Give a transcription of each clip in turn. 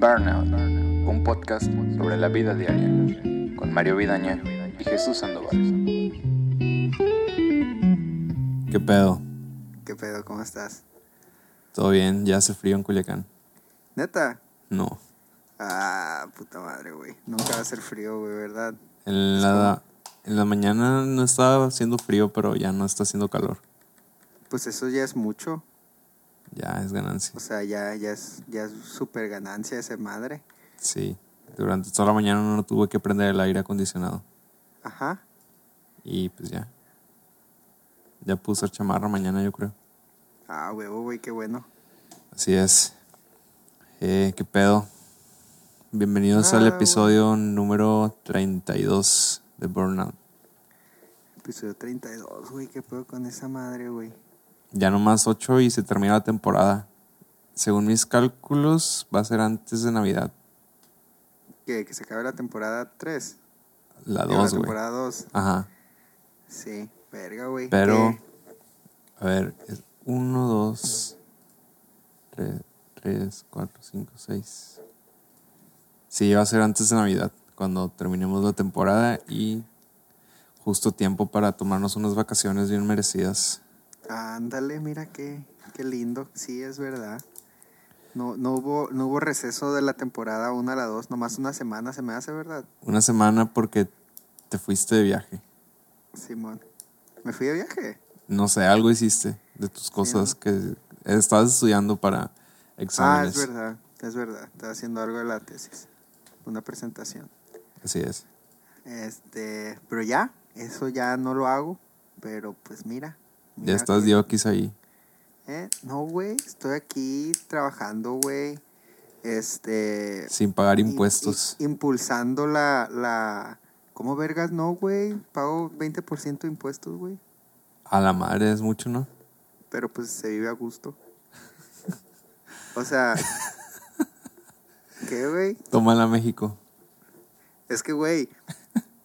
Burnout, un podcast sobre la vida diaria, con Mario Vidaña y Jesús Sandoval. ¿Qué pedo? ¿Qué pedo? ¿Cómo estás? ¿Todo bien? ¿Ya hace frío en Culiacán? ¿Neta? No. Ah, puta madre, güey. Nunca va a ser frío, güey, ¿verdad? En la, en la mañana no estaba haciendo frío, pero ya no está haciendo calor. Pues eso ya es mucho. Ya es ganancia. O sea, ya, ya es ya es súper ganancia ese madre. Sí. Durante toda la mañana no tuve que prender el aire acondicionado. Ajá. Y pues ya. Ya puse chamarra mañana, yo creo. Ah, huevo, güey, qué bueno. Así es. Eh, ¿Qué pedo? Bienvenidos Ah, al güey. episodio número 32 de Burnout. Episodio 32, güey, qué pedo con esa madre, güey. Ya nomás 8 y se termina la temporada. Según mis cálculos, va a ser antes de Navidad. Que, que se acabe la temporada 3. La Digo, 2, La temporada 2. Ajá. Sí, verga, güey. Pero, ¿Qué? a ver, es 1, 2, 3, 4, 5, 6. Sí, va a ser antes de Navidad, cuando terminemos la temporada y justo tiempo para tomarnos unas vacaciones bien merecidas. Ándale, mira qué, qué lindo. Sí, es verdad. No, no, hubo, no hubo receso de la temporada 1 a la 2, nomás una semana se me hace, ¿verdad? Una semana porque te fuiste de viaje. Simón. Me fui de viaje. No sé, algo hiciste de tus cosas que estabas estudiando para Ah, exámenes. es verdad, es verdad. Estaba haciendo algo de la tesis. Una presentación. Así es. Este, pero ya, eso ya no lo hago. Pero pues mira. Ya estás diokis ahí. ¿Eh? No, güey, estoy aquí trabajando, güey. Este. Sin pagar im- impuestos. impulsando la, la. ¿Cómo vergas? No, güey. Pago 20% de impuestos, güey. A la madre es mucho, ¿no? Pero pues se vive a gusto. o sea. ¿Qué, güey? Tómala México. Es que, güey,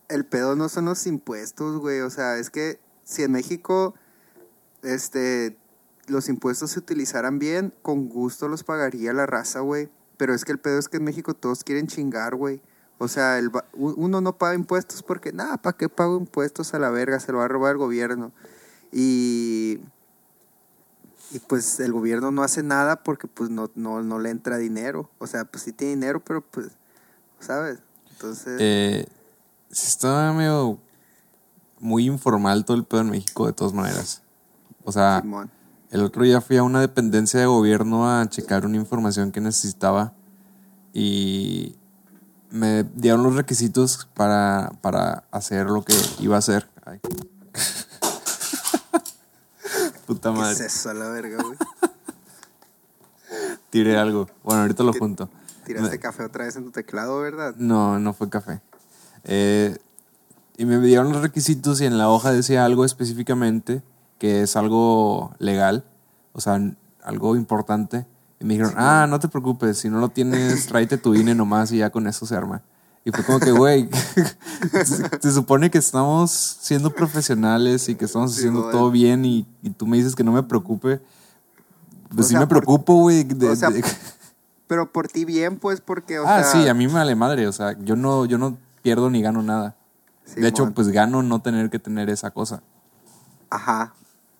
el pedo no son los impuestos, güey. O sea, es que si en México, este, los impuestos se utilizaran bien, con gusto los pagaría la raza, güey. Pero es que el pedo es que en México todos quieren chingar, güey. O sea, el, uno no paga impuestos porque, nada, ¿para qué pago impuestos a la verga? Se lo va a robar el gobierno. Y, y pues el gobierno no hace nada porque pues no, no, no le entra dinero. O sea, pues sí tiene dinero, pero pues, ¿sabes? Entonces... Eh, está medio muy informal todo el pedo en México de todas maneras. O sea, Simón. el otro día fui a una dependencia de gobierno a checar una información que necesitaba y me dieron los requisitos para, para hacer lo que iba a hacer. Ay. Puta ¿Qué madre. es eso la verga, güey? Tiré algo. Bueno, ahorita lo junto. Tiraste Me- café otra vez en tu teclado, ¿verdad? No, no fue café. Eh, y me dieron los requisitos y en la hoja decía algo específicamente que es algo legal, o sea, algo importante. Y me dijeron, ah, no te preocupes, si no lo tienes, tráete tu INE nomás y ya con eso se arma. Y fue como que, güey, se, se supone que estamos siendo profesionales y que estamos Sí, haciendo todo bien y, y tú me dices que no me preocupe. Pues O sí sea, me preocupo, güey. o sea, Pero por ti bien, pues, porque, o ah, sea... sí, a mí me vale madre. O sea, yo no, yo no pierdo ni gano nada. de hecho, pues gano no tener que tener esa cosa. Ajá.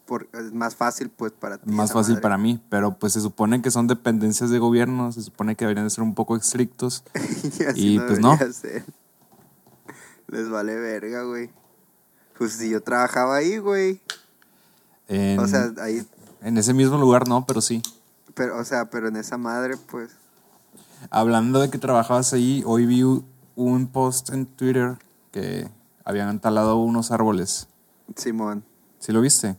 Por, es más fácil, pues, para ti. Más fácil madre. para mí. Pero pues se supone que son dependencias de gobierno, se supone que deberían de ser un poco estrictos. y así Y, pues, no. debería ser. Les vale verga, güey. Pues si yo trabajaba ahí, güey. En, O sea, ahí... en ese mismo lugar no, pero sí. Pero, o sea, pero en esa madre, pues... Hablando de que trabajabas ahí, hoy vi un post en Twitter que habían talado unos árboles. Simón, ¿Sí lo viste?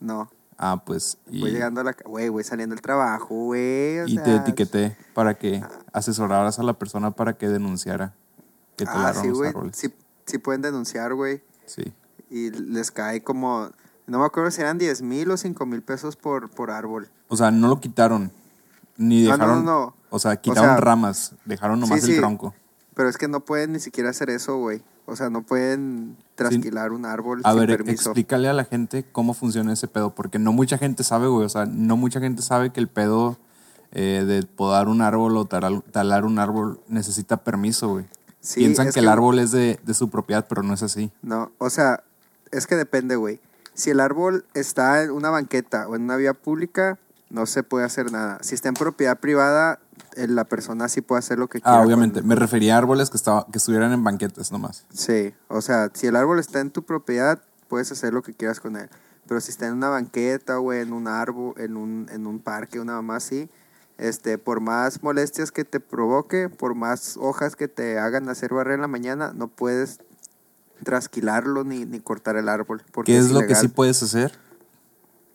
No. Ah, pues. Y, Voy llegando a la... Güey, voy saliendo del trabajo, güey. o y te sea, etiqueté para que asesoraras a la persona para que denunciara que Ah, talaron sí, los güey. árboles. Sí, sí pueden denunciar, güey. sí. Y les cae como... No me acuerdo si eran 10 mil o 5 mil pesos por, por árbol. O sea, no lo quitaron. Ni Ah, no, dejaron. no, no. O sea, quitaron sea, ramas. Dejaron nomás sí, el tronco. Pero es que no pueden ni siquiera hacer eso, güey. O sea, no pueden trasquilar un árbol A sin ver, permiso. explícale a la gente cómo funciona ese pedo, porque no mucha gente sabe, güey. O sea, no mucha gente sabe que el pedo eh, de podar un árbol o talar, talar un árbol necesita permiso, güey. Sí, Piensan es que, el árbol es de, de su propiedad, pero no es así. No, o sea, es que depende, güey. Si el árbol está en una banqueta o en una vía pública, no se puede hacer nada. Si está en propiedad privada, la persona sí puede hacer lo que quiera. Ah, con- obviamente. Me refería a árboles que, estaba, que estuvieran en banquetas nomás. Sí, o sea, si el árbol está en tu propiedad, puedes hacer lo que quieras con él. Pero si está en una banqueta, güey, en un árbol, en un, en un parque, una mamá así, este, por más molestias que te provoque, por más hojas que te hagan hacer barrer en la mañana, no puedes trasquilarlo ni, ni cortar el árbol. Porque ¿Qué es lo que sí puedes hacer?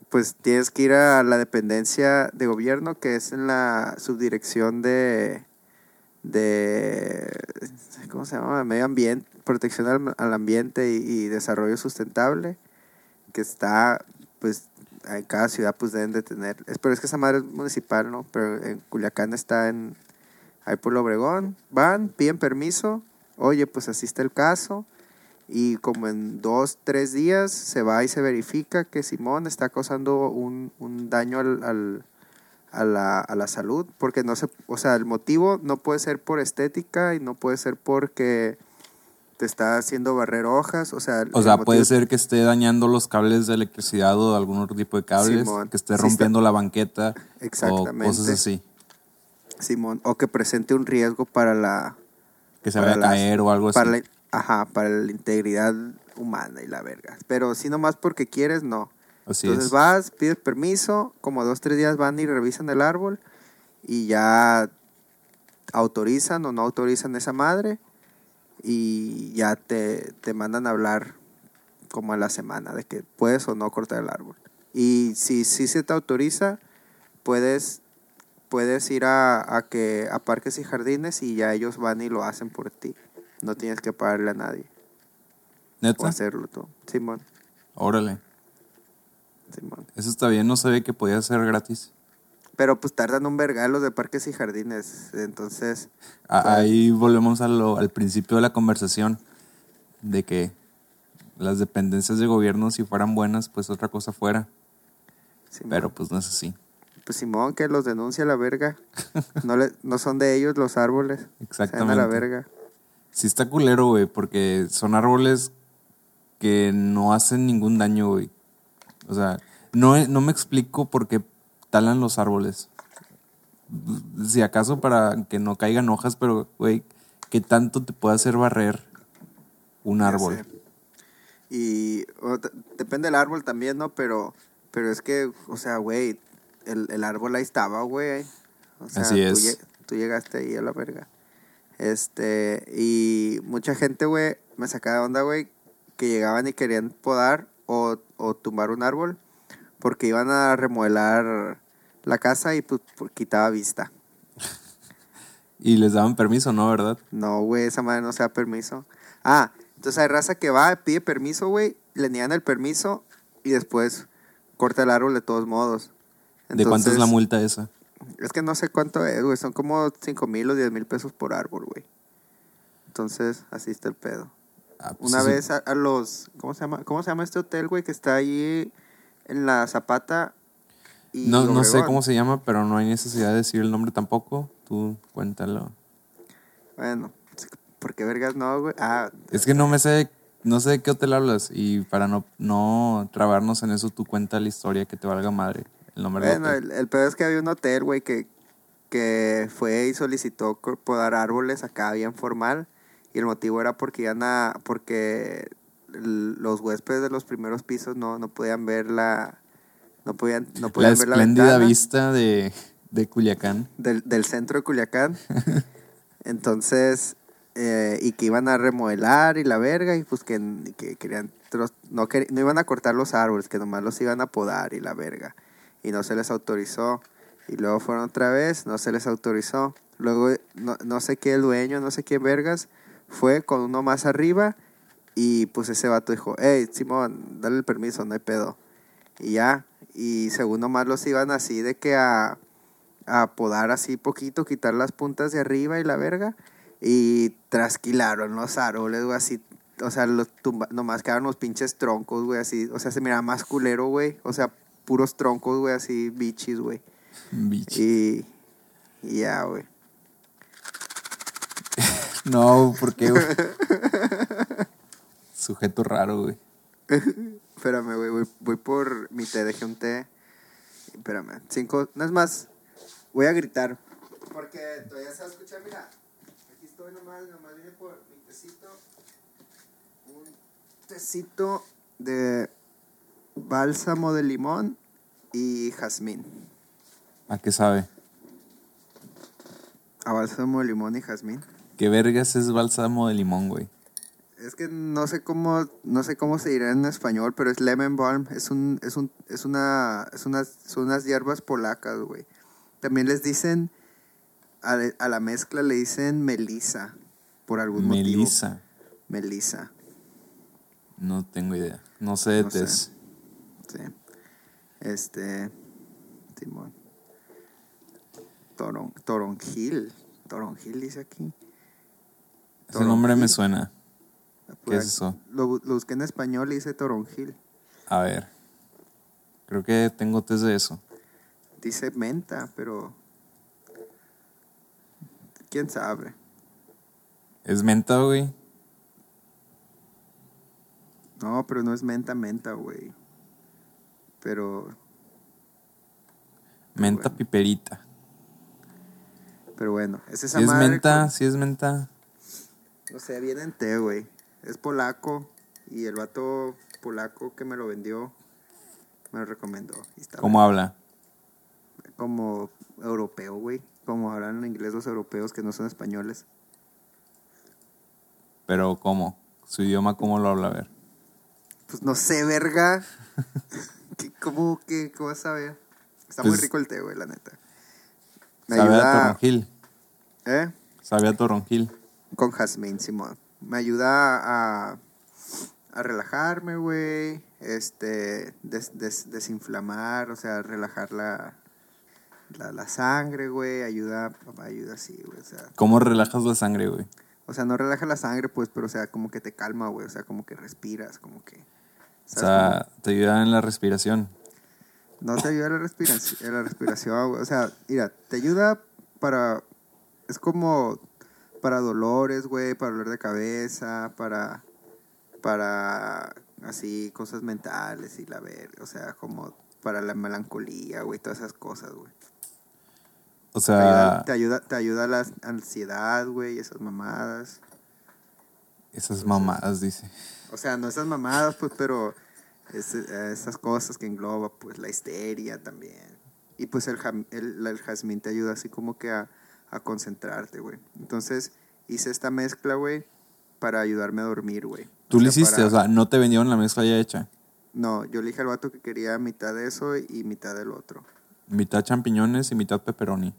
Pues tienes que ir a la dependencia de gobierno, que es en la subdirección de, de ¿cómo se llama? Medio ambiente, protección al, al ambiente y, desarrollo sustentable, que está, pues, en cada ciudad pues deben de tener, pero es que esa madre es municipal, ¿no? Pero en Culiacán está en, ahí por Obregón, van, piden permiso, oye, pues asiste el caso, y como en dos, tres días se va y se verifica que Simón está causando un, un daño al, al- a, la, a la salud, porque no se, o sea, el motivo no puede ser por estética y no puede ser porque te está haciendo barrer hojas, o sea, O sea, motivo- puede ser que esté dañando los cables de electricidad o algún otro tipo de cables, Simón. que esté Sí, rompiendo la banqueta o Exactamente. cosas así, Simón, o que presente un riesgo para la, que se vaya a las- caer o algo así. para la, ajá, para la integridad humana y la verga. Pero si nomás porque quieres, no. Así Entonces es. vas, pides permiso, como dos, tres días van y revisan el árbol y ya autorizan o no autorizan esa madre y ya te, te mandan a hablar como a la semana de que puedes o no cortar el árbol. Y si, si se te autoriza, puedes, puedes ir a, a que, a parques y jardines y ya ellos van y lo hacen por ti. No tienes que pagarle a nadie o ¿Neta? hacerlo tú. Simón, Órale. Simón. Eso está bien, no sabía que podía ser gratis. Pero pues tardan un vergal los de parques y jardines. Entonces, Claro. Ahí volvemos a lo- al principio de la conversación, de que las dependencias de gobierno, si fueran buenas, pues otra cosa fuera. Simón, Pero pues no es así. pues Simón que los denuncia a la verga. No, le, no son de ellos los árboles. Van a Exactamente. la verga. Sí está culero, güey, porque son árboles que no hacen ningún daño, güey. O sea, no, no me explico por qué talan los árboles. Si acaso para que no caigan hojas, pero, güey, ¿qué tanto te puede hacer barrer un árbol? Y o, depende del árbol también, ¿no? Pero, pero es que, o sea, güey, el, el árbol ahí estaba, güey. O sea, Así es. Tú, llegaste ahí a la verga. Este, y mucha gente, güey, me sacaba de onda, güey, que llegaban y querían podar o, o tumbar un árbol porque iban a remodelar la casa y pues quitaba vista. Y les daban permiso, ¿no? ¿Verdad? No, güey, esa madre no se da permiso. Ah, entonces hay raza que va, pide permiso, güey, le niegan el permiso y después corta el árbol de todos modos. ¿De cuánto es la multa esa? Es que no sé cuánto es, güey, son como 5 mil o 10 mil pesos por árbol, güey. Entonces, así está el pedo. Ah, pues Una vez a, a los, ¿cómo se llama? ¿Cómo se llama este hotel, güey, que está ahí en la Zapata? Y No, no sé cómo se llama, pero no hay necesidad de decir el nombre tampoco. Tú cuéntalo. Bueno, ¿por qué vergas no, güey? Ah, Es que no me sé, no sé de qué hotel hablas. Y para no, no trabarnos en eso, tú cuenta la historia que te valga madre. El nombre del Bueno, hotel. el, el pedo es que había un hotel, güey, que, que fue y solicitó podar árboles acá bien formal. Y el motivo era porque iban a, porque los huéspedes de los primeros pisos no, no podían ver la, no podían, no La podían ver la espléndida ventana vista de, de Culiacán. del, del centro de Culiacán. Entonces, eh, y que iban a remodelar y la verga, y pues que, que querían, no, no iban a cortar los árboles, que nomás los iban a podar y la verga. Y no se les autorizó. Y luego fueron otra vez, no se les autorizó. Luego, no, no sé qué, dueño, no sé qué vergas, fue con uno más arriba y pues ese vato dijo, hey, Simón, dale el permiso, no hay pedo. Y ya, y según nomás los iban así de que a, a podar así poquito, quitar las puntas de arriba y la verga, y trasquilaron los árboles, güey, así, o sea, los tumba, nomás quedaron los pinches troncos, güey, así, o sea, se miraba más culero, güey, o sea, puros troncos, güey, así, bichis, güey. Bicho. Y, Y ya, güey. No, ¿por qué, güey? Sujeto raro, güey. Espérame, güey, voy, voy por mi té, dejé un té. Espérame, cinco, no es más, voy a gritar. Porque todavía se va a escuchar, mira. Aquí estoy nomás, nomás vine por mi tecito. Un tecito de bálsamo de limón y jazmín. ¿A qué sabe? A bálsamo de limón y jazmín. ¿Qué vergas es bálsamo de limón, güey? Es que no sé cómo, no sé cómo se dirá en español, pero es lemon balm, es un, es un, es una, es unas, son unas hierbas polacas, güey. También les dicen, a, a la mezcla le dicen melisa, por algún motivo. Melisa. Melisa, No tengo idea. No sé de No sé. Sí. Este, Simón. Toron, toronjil, toronjil dice aquí. Ese nombre me suena. Pues, es eso? Lo, lo busqué en español y dice toronjil. A ver. Creo que tengo tés de eso. Dice menta, pero. ¿Quién sabe? ¿Es menta, güey? No, pero no es menta, menta, güey. Pero. Menta Bueno. piperita. Pero bueno, es esa Si es madre menta, con- si es menta. No sé, viene en té, güey. Es polaco. Y el vato polaco que me lo vendió me lo recomendó. está ¿Cómo habla? Como europeo, güey. Como hablan en inglés los europeos que no son españoles. Pero ¿cómo? Su idioma, ¿cómo lo habla? A ver. Pues no sé, verga. ¿Qué- ¿Cómo, qué, ¿Cómo vas a ver? Está muy Pues- rico el té, güey, la neta. Me Sabe a ayuda. toronjil. ¿Eh? Sabe a toronjil. Con jazmín, Simón. Me ayuda a, a relajarme, güey. Este, des- des- desinflamar, o sea, relajar la, la, la sangre, güey. Ayuda, ayuda así, güey. O sea, ¿Cómo relajas la sangre, güey? o sea, no relaja la sangre, pues, pero, o sea, como que te calma, güey. O sea, como que respiras, como que. O ¿sabes sea, te ayuda en la respiración. No te ayuda la respiración, la respiración. O sea, mira, te ayuda para. Es como para dolores, güey, para dolor de cabeza, para. Para. Así, cosas mentales y la verga. O sea, como para la melancolía, güey, todas esas cosas, güey. O Te ayuda, sea, te ayuda, te ayuda la ansiedad, güey, esas mamadas. esas mamadas, dice. O sea, no esas mamadas, pues, pero es- eh, esas cosas que engloba, pues, la histeria también. Y pues el, el, el jazmín te ayuda así como que a, a concentrarte, güey. Entonces hice esta mezcla, güey, para ayudarme a dormir, güey. Tú lo hiciste, para- o sea, no te vendieron la mezcla ya hecha. No, yo le dije al vato que quería mitad de eso y mitad del otro. Mitad champiñones y mitad pepperoni.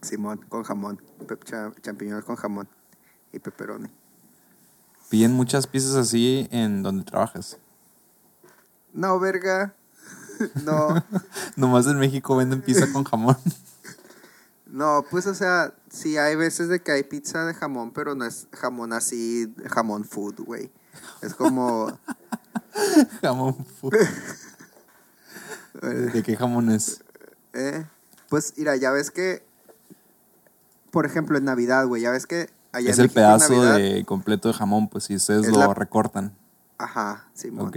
Simón, con jamón. Pe- cha- champiñones con jamón y pepperoni. Piden muchas piezas así en donde trabajas. No, verga. no. Nomás en México venden pizza con jamón. No, pues o sea, sí hay veces de que hay pizza de jamón, pero no es jamón así, jamón food, güey. Es como, jamón. fu- ¿De qué jamón es? eh, pues mira, ya ves que, por ejemplo, en Navidad, güey, ya ves que allá es el México pedazo Navidad- de completo de jamón, pues si ustedes Es lo la- recortan. Ajá, Simón. Ok.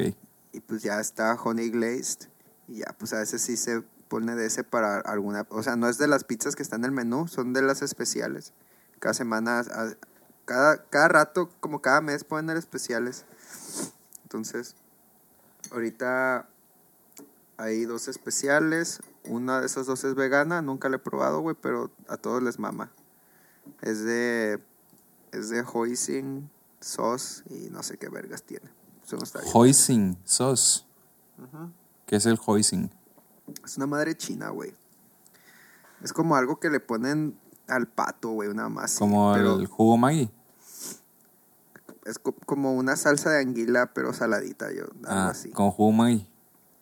Y pues ya está honey glazed. Y ya, pues a veces sí se pone de ese para alguna. O sea, no es de las pizzas que están en el menú, son de las especiales. Cada semana, cada, cada rato, como cada mes ponen especiales. Entonces, ahorita hay dos especiales. Una de esas dos es vegana, nunca la he probado, güey, pero a todos les mama. Es de. Es de hoisin sauce y no sé qué vergas tiene. Eso no está bien. Hoisin sauce. Ujú. ¿Qué es el hoisin? Es una madre china, güey. Es como algo que le ponen al pato, güey, una más. Como pero el jugo Maggi. Es co- como una salsa de anguila, pero saladita, yo, algo Ah, así. con jugo Maggi.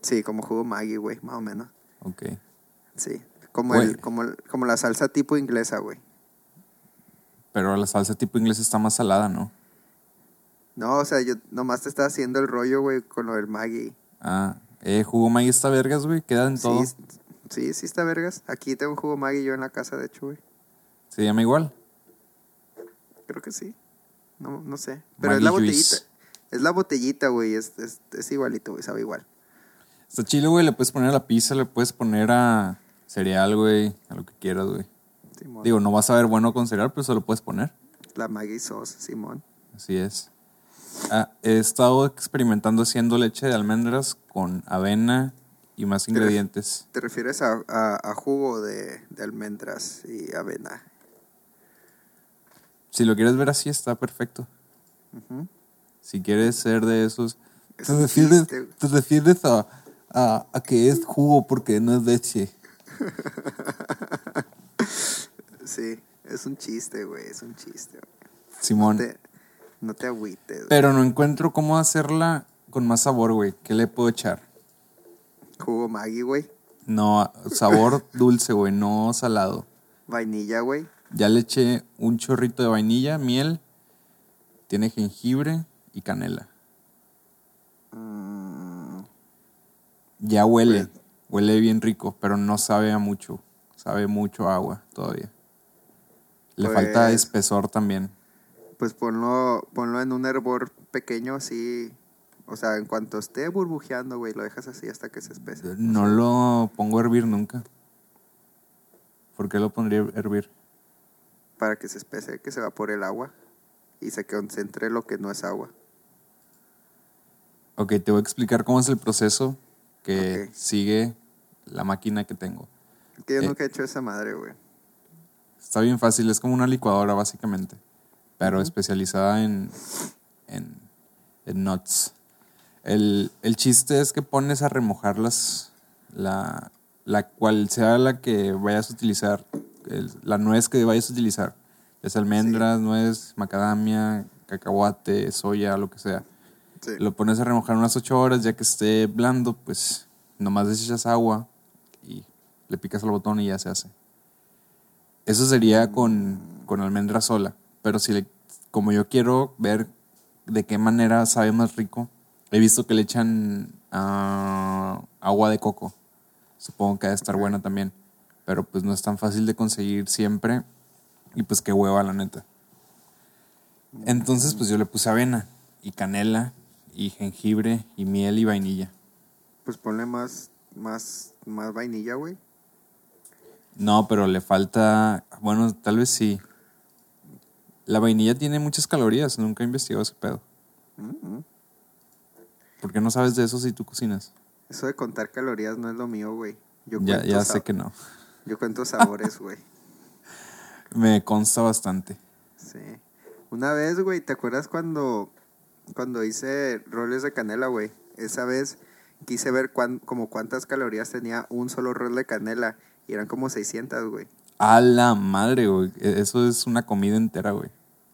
Sí, como jugo Maggi, güey, más o menos. Ok. Sí. Como, el, como, el- como la salsa tipo inglesa, güey. Pero la salsa tipo inglés está más salada, ¿no? No, o sea, yo nomás te estaba haciendo el rollo, güey, con lo del Maggi. Ah, eh, jugo Maggi está vergas, güey. Queda en todo. Sí, Sí, sí está vergas. Aquí tengo un jugo Maggi yo en la casa, de hecho, güey. Se llama igual. Creo que sí. No, no sé. Pero es la botellita. Juice. Es la botellita, güey. Es, es, es igualito, güey. Sabe igual. Está chilo, güey. Le puedes poner a la pizza, le puedes poner a cereal, güey. A lo que quieras, güey. Simón. Digo, no vas a ver bueno con cereal, pero se lo puedes poner. La Maggi sauce, Simón. Así es. Ah, he estado experimentando haciendo leche de almendras con avena y más ingredientes. ¿Te refieres a, a, a jugo de, de almendras y avena? Si lo quieres ver así, está perfecto. Si quieres ser de esos... Es Te refieres, te a, a que es jugo porque no es leche. Sí, es un chiste, güey. Es un chiste. güey. Simón. Te- no te agüites. güey. Pero no encuentro cómo hacerla con más sabor, güey. ¿Qué le puedo echar? Jugo Maggi, güey. No, sabor dulce, güey, no salado. Vainilla, güey. Ya le eché un chorrito de vainilla, miel, tiene jengibre y canela. Mm, Ya huele, huele bien rico, pero no sabe a mucho. Sabe mucho agua todavía. Le Pues- falta espesor también. pues ponlo, ponlo en un hervor pequeño así. O sea, en cuanto esté burbujeando, güey, lo dejas así hasta que se espese. No lo pongo a hervir nunca. ¿Por qué lo pondría a hervir? Para que se espese, que se evapore el agua. Y se concentre lo que no es agua. Ok, te voy a explicar cómo es el proceso que sigue la máquina que tengo. Que yo Eh. nunca he hecho esa madre, güey. Está bien fácil, es como una licuadora básicamente, pero especializada en, en, en nuts. El, el chiste es que pones a remojar las, la, la cual sea la que vayas a utilizar, el- la nuez que vayas a utilizar, es almendras, nuez, macadamia, cacahuate, soya, lo que sea. Sí. Lo pones a remojar unas 8 horas, ya que esté blando, pues nomás le echas agua y le picas al botón y ya se hace. Eso sería con, con almendra sola. Pero si le, como yo quiero ver de qué manera sabe más rico, he visto que le echan ah, agua de coco. Supongo que ha de estar buena también. Pero pues no es tan fácil de conseguir siempre. Y pues qué hueva, la neta. Entonces, pues yo le puse avena y canela y jengibre y miel y vainilla. Pues ponle más, más, más vainilla, güey. No, pero le falta. Bueno, tal vez sí. La vainilla tiene muchas calorías. Nunca he investigado ese pedo. Mm, ¿Por qué no sabes de eso si tú cocinas? Eso de contar calorías no es lo mío, güey. Yo Ya, ya sé que no. Yo cuento sabores, güey. Me consta bastante. Sí. Una vez, güey, ¿te acuerdas cuando, cuando hice roles de canela, güey? Esa vez quise ver cuán, como cuántas calorías tenía un solo rol de canela y eran como 600, güey. A la madre, güey. E- Eso es una comida entera, güey.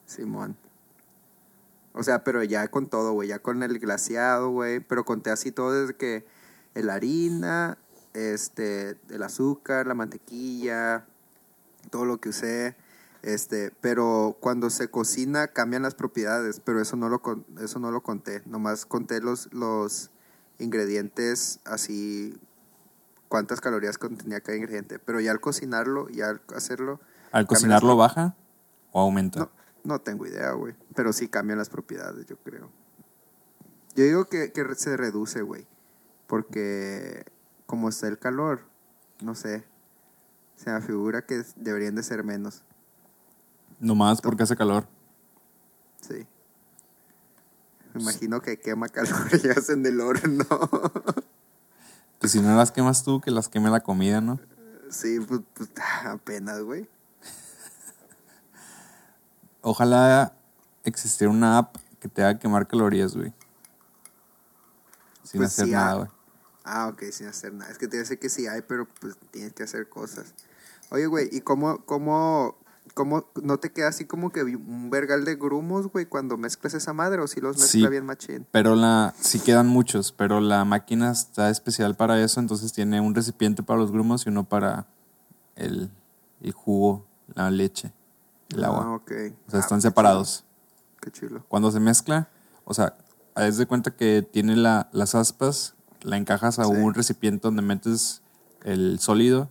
Simón. O sea, pero ya con todo, güey, ya con el glaseado, güey, pero conté así todo desde que la harina, este, el azúcar, la mantequilla, todo lo que usé, este, pero cuando se cocina cambian las propiedades, pero eso no lo eso no lo conté, nomás conté los los ingredientes así cuántas calorías contenía cada ingrediente, pero ya al cocinarlo, ya al hacerlo ¿Al cocinarlo baja o aumenta? no, no tengo idea, güey. Pero sí cambian las propiedades, yo creo. Yo digo que, que se reduce, güey. Porque como está el calor, no sé. Se me figura que deberían de ser menos. Nomás porque hace calor. Sí. Me imagino que quema calorías en el horno. Pues si no las quemas tú, que las queme la comida, ¿no? sí, pues, pues, apenas, güey. Ojalá existiera una app que te haga quemar calorías, güey. Sin Pues hacer sí, nada, ah. güey. Ah, ok, sin hacer nada. Es que te dice que sí hay, pero pues tienes que hacer cosas. Oye, güey, ¿y cómo, cómo, cómo no te queda así como que un vergal de grumos, güey, cuando mezclas esa madre o si los mezcla Sí. bien machín? Pero la, sí quedan muchos, pero la máquina está especial para eso, entonces tiene un recipiente para los grumos y uno para el, el jugo, la leche, el Ah, agua. ok. O sea, Ah, están separados. Qué chulo. Cuando se mezcla, o sea, haz de cuenta que tiene la, las aspas, la encajas a Sí. un recipiente donde metes el sólido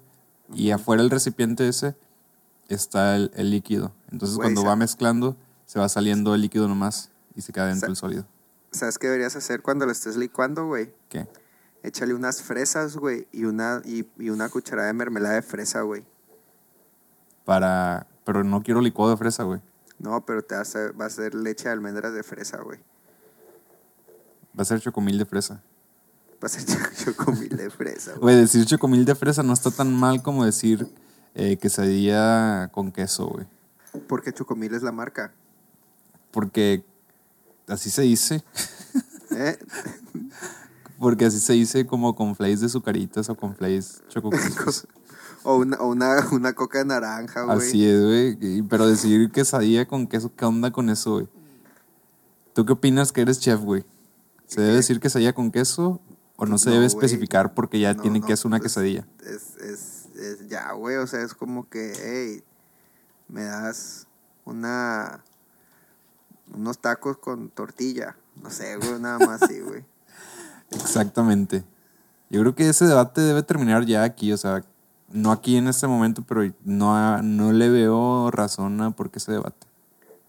y afuera del recipiente ese está el, el líquido. Entonces Güey, cuando va mezclando se va saliendo el líquido nomás y se queda dentro el sólido. ¿Sabes qué deberías hacer cuando lo estés licuando, güey? ¿Qué? Échale unas fresas, güey, y una, y, y una cucharada de mermelada de fresa, güey. Para... Pero no quiero licuado de fresa, güey. No, pero te va a hacer, va a ser leche de almendras de fresa, güey. Va a ser chocomil de fresa. Va a ser chocomil de fresa, güey. Güey, decir chocomil de fresa no está tan mal como decir eh, quesadilla con queso, güey. Porque chocomil es la marca. Porque así se dice. ¿Eh? Porque así se dice como con flakes de sucaritas o con flakes chococrisps. O una, o una, una coca de naranja, güey. Así es, güey. Pero decir quesadilla con queso, ¿qué onda con eso, güey? ¿Tú qué opinas que eres chef, güey? ¿Se debe decir quesadilla con queso o no se No, debe especificar porque ya No, tiene no, queso una pues, quesadilla? Es, es, es ya, güey. O sea, es como que, hey, me das una. unos tacos con tortilla. No sé, güey, nada más así, güey. Exactamente. Yo creo que ese debate debe terminar ya aquí, o sea, no aquí en este momento, pero no, no le veo razón a por qué ese debate.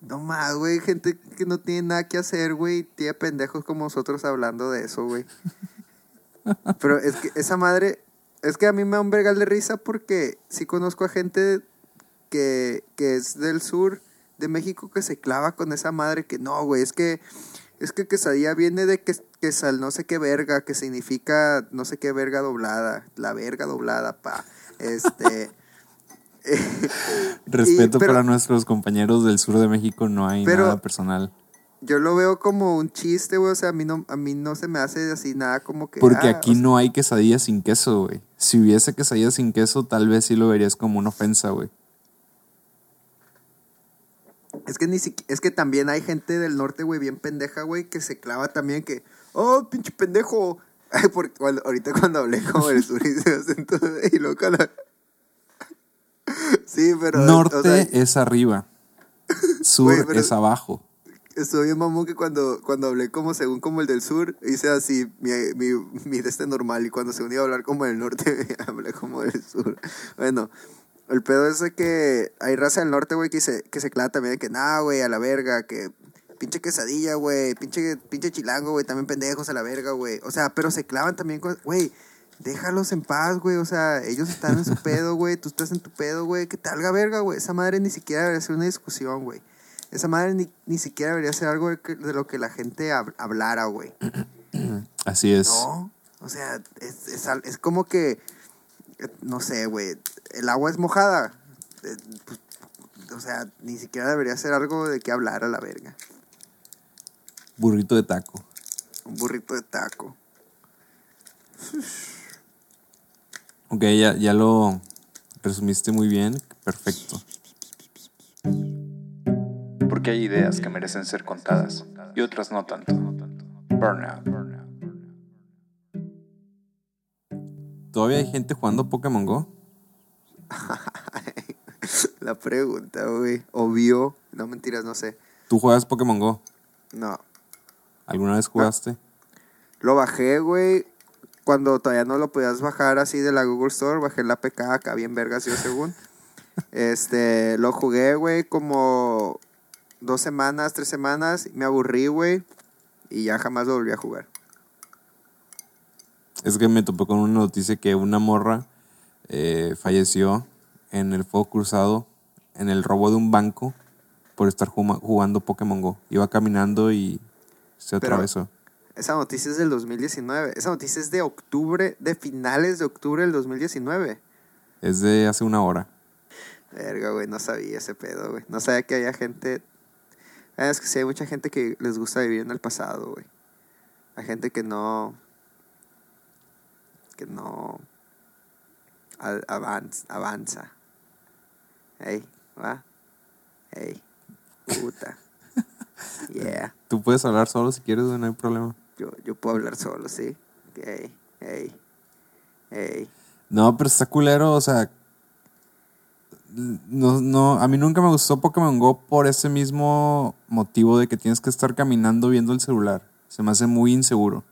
No más, güey. Gente que no tiene nada que hacer, güey. Tiene pendejos como nosotros hablando de eso, güey. Pero es que esa madre. Es que a mí me da un vergal de risa porque sí conozco a gente que, que es del sur de México que se clava con esa madre que no, güey. Es que. Es que quesadilla viene de que, que sal no sé qué verga, que significa no sé qué verga doblada. La verga doblada, pa. Este. Respeto pero- para nuestros compañeros del sur de México, no hay Pero- nada personal. Yo lo veo como un chiste, güey. O sea, a mí no, a mí no se me hace así nada como que. Porque ah, aquí o sea, no hay quesadillas sin queso, güey. Si hubiese quesadillas sin queso, tal vez sí lo verías como una ofensa, güey. Es que ni siqui- es que también hay gente del norte, güey, bien pendeja, güey, que se clava también que. Oh, pinche pendejo. Ay, porque cuando- ahorita cuando hablé como el sur y se acento, y luego cuando- Sí, pero. Norte o sea, es arriba, sur pero- es abajo. Estoy bien mamón que cuando, cuando hablé como según como el del sur, hice así mi, mi, mi de este normal y cuando según iba a hablar como del norte, hablé como del sur. Bueno, el pedo es de que hay raza del norte, güey, que se, que se clava también de que, nah, güey, a la verga, que pinche quesadilla, güey, pinche, pinche chilango, güey, también pendejos a la verga, güey. O sea, pero se clavan también con, güey, déjalos en paz, güey, o sea, ellos están en su pedo, güey, tú estás en tu pedo, güey, que te valga verga, güey. Esa madre ni siquiera debería ser una discusión, güey. Esa madre ni, ni siquiera debería ser algo de, que- de lo que la gente hab- hablara, güey. Así es. No, o sea, es, es, como que, no sé, güey, el agua es mojada. eh, pues, o sea, ni siquiera debería ser algo de que hablar a la verga. Burrito de taco. Un burrito de taco. Ok, ya, ya lo resumiste muy bien. Perfecto. Porque hay ideas que merecen ser contadas y otras no tanto. Burnout. ¿Todavía hay gente jugando Pokémon Go? La pregunta, güey. Obvio. No, mentiras, no sé. ¿Tú juegas Pokémon Go? No. ¿Alguna vez jugaste? Lo bajé, güey. Cuando todavía no lo podías bajar así de la Google Store, bajé la PK acá bien vergas yo según. Este, lo jugué, güey, como dos semanas, tres semanas. Me aburrí, güey. Y ya jamás lo volví a jugar. Es que me topé con una noticia que una morra eh, falleció en el fuego cruzado en el robo de un banco por estar jugando Pokémon Go. Iba caminando y se Pero- atravesó. Esa noticia es del 2019. Esa noticia es de octubre, de finales de octubre del 2019. Es de hace una hora. Verga, güey, no sabía ese pedo, güey. No sabía que había gente. Ah, Es que sí, hay mucha gente que les gusta vivir en el pasado, güey. Hay gente que no. que no. avanza. avanza. Ey, va. Ey, puta. Yeah. Tú puedes hablar solo si quieres, güey, no hay problema. Yo, yo puedo hablar solo, sí. Ey, ey, ey. No, pero está culero, o sea. No, no, a mí nunca me gustó Pokémon Go por ese mismo motivo de que tienes que estar caminando viendo el celular. Se me hace muy inseguro.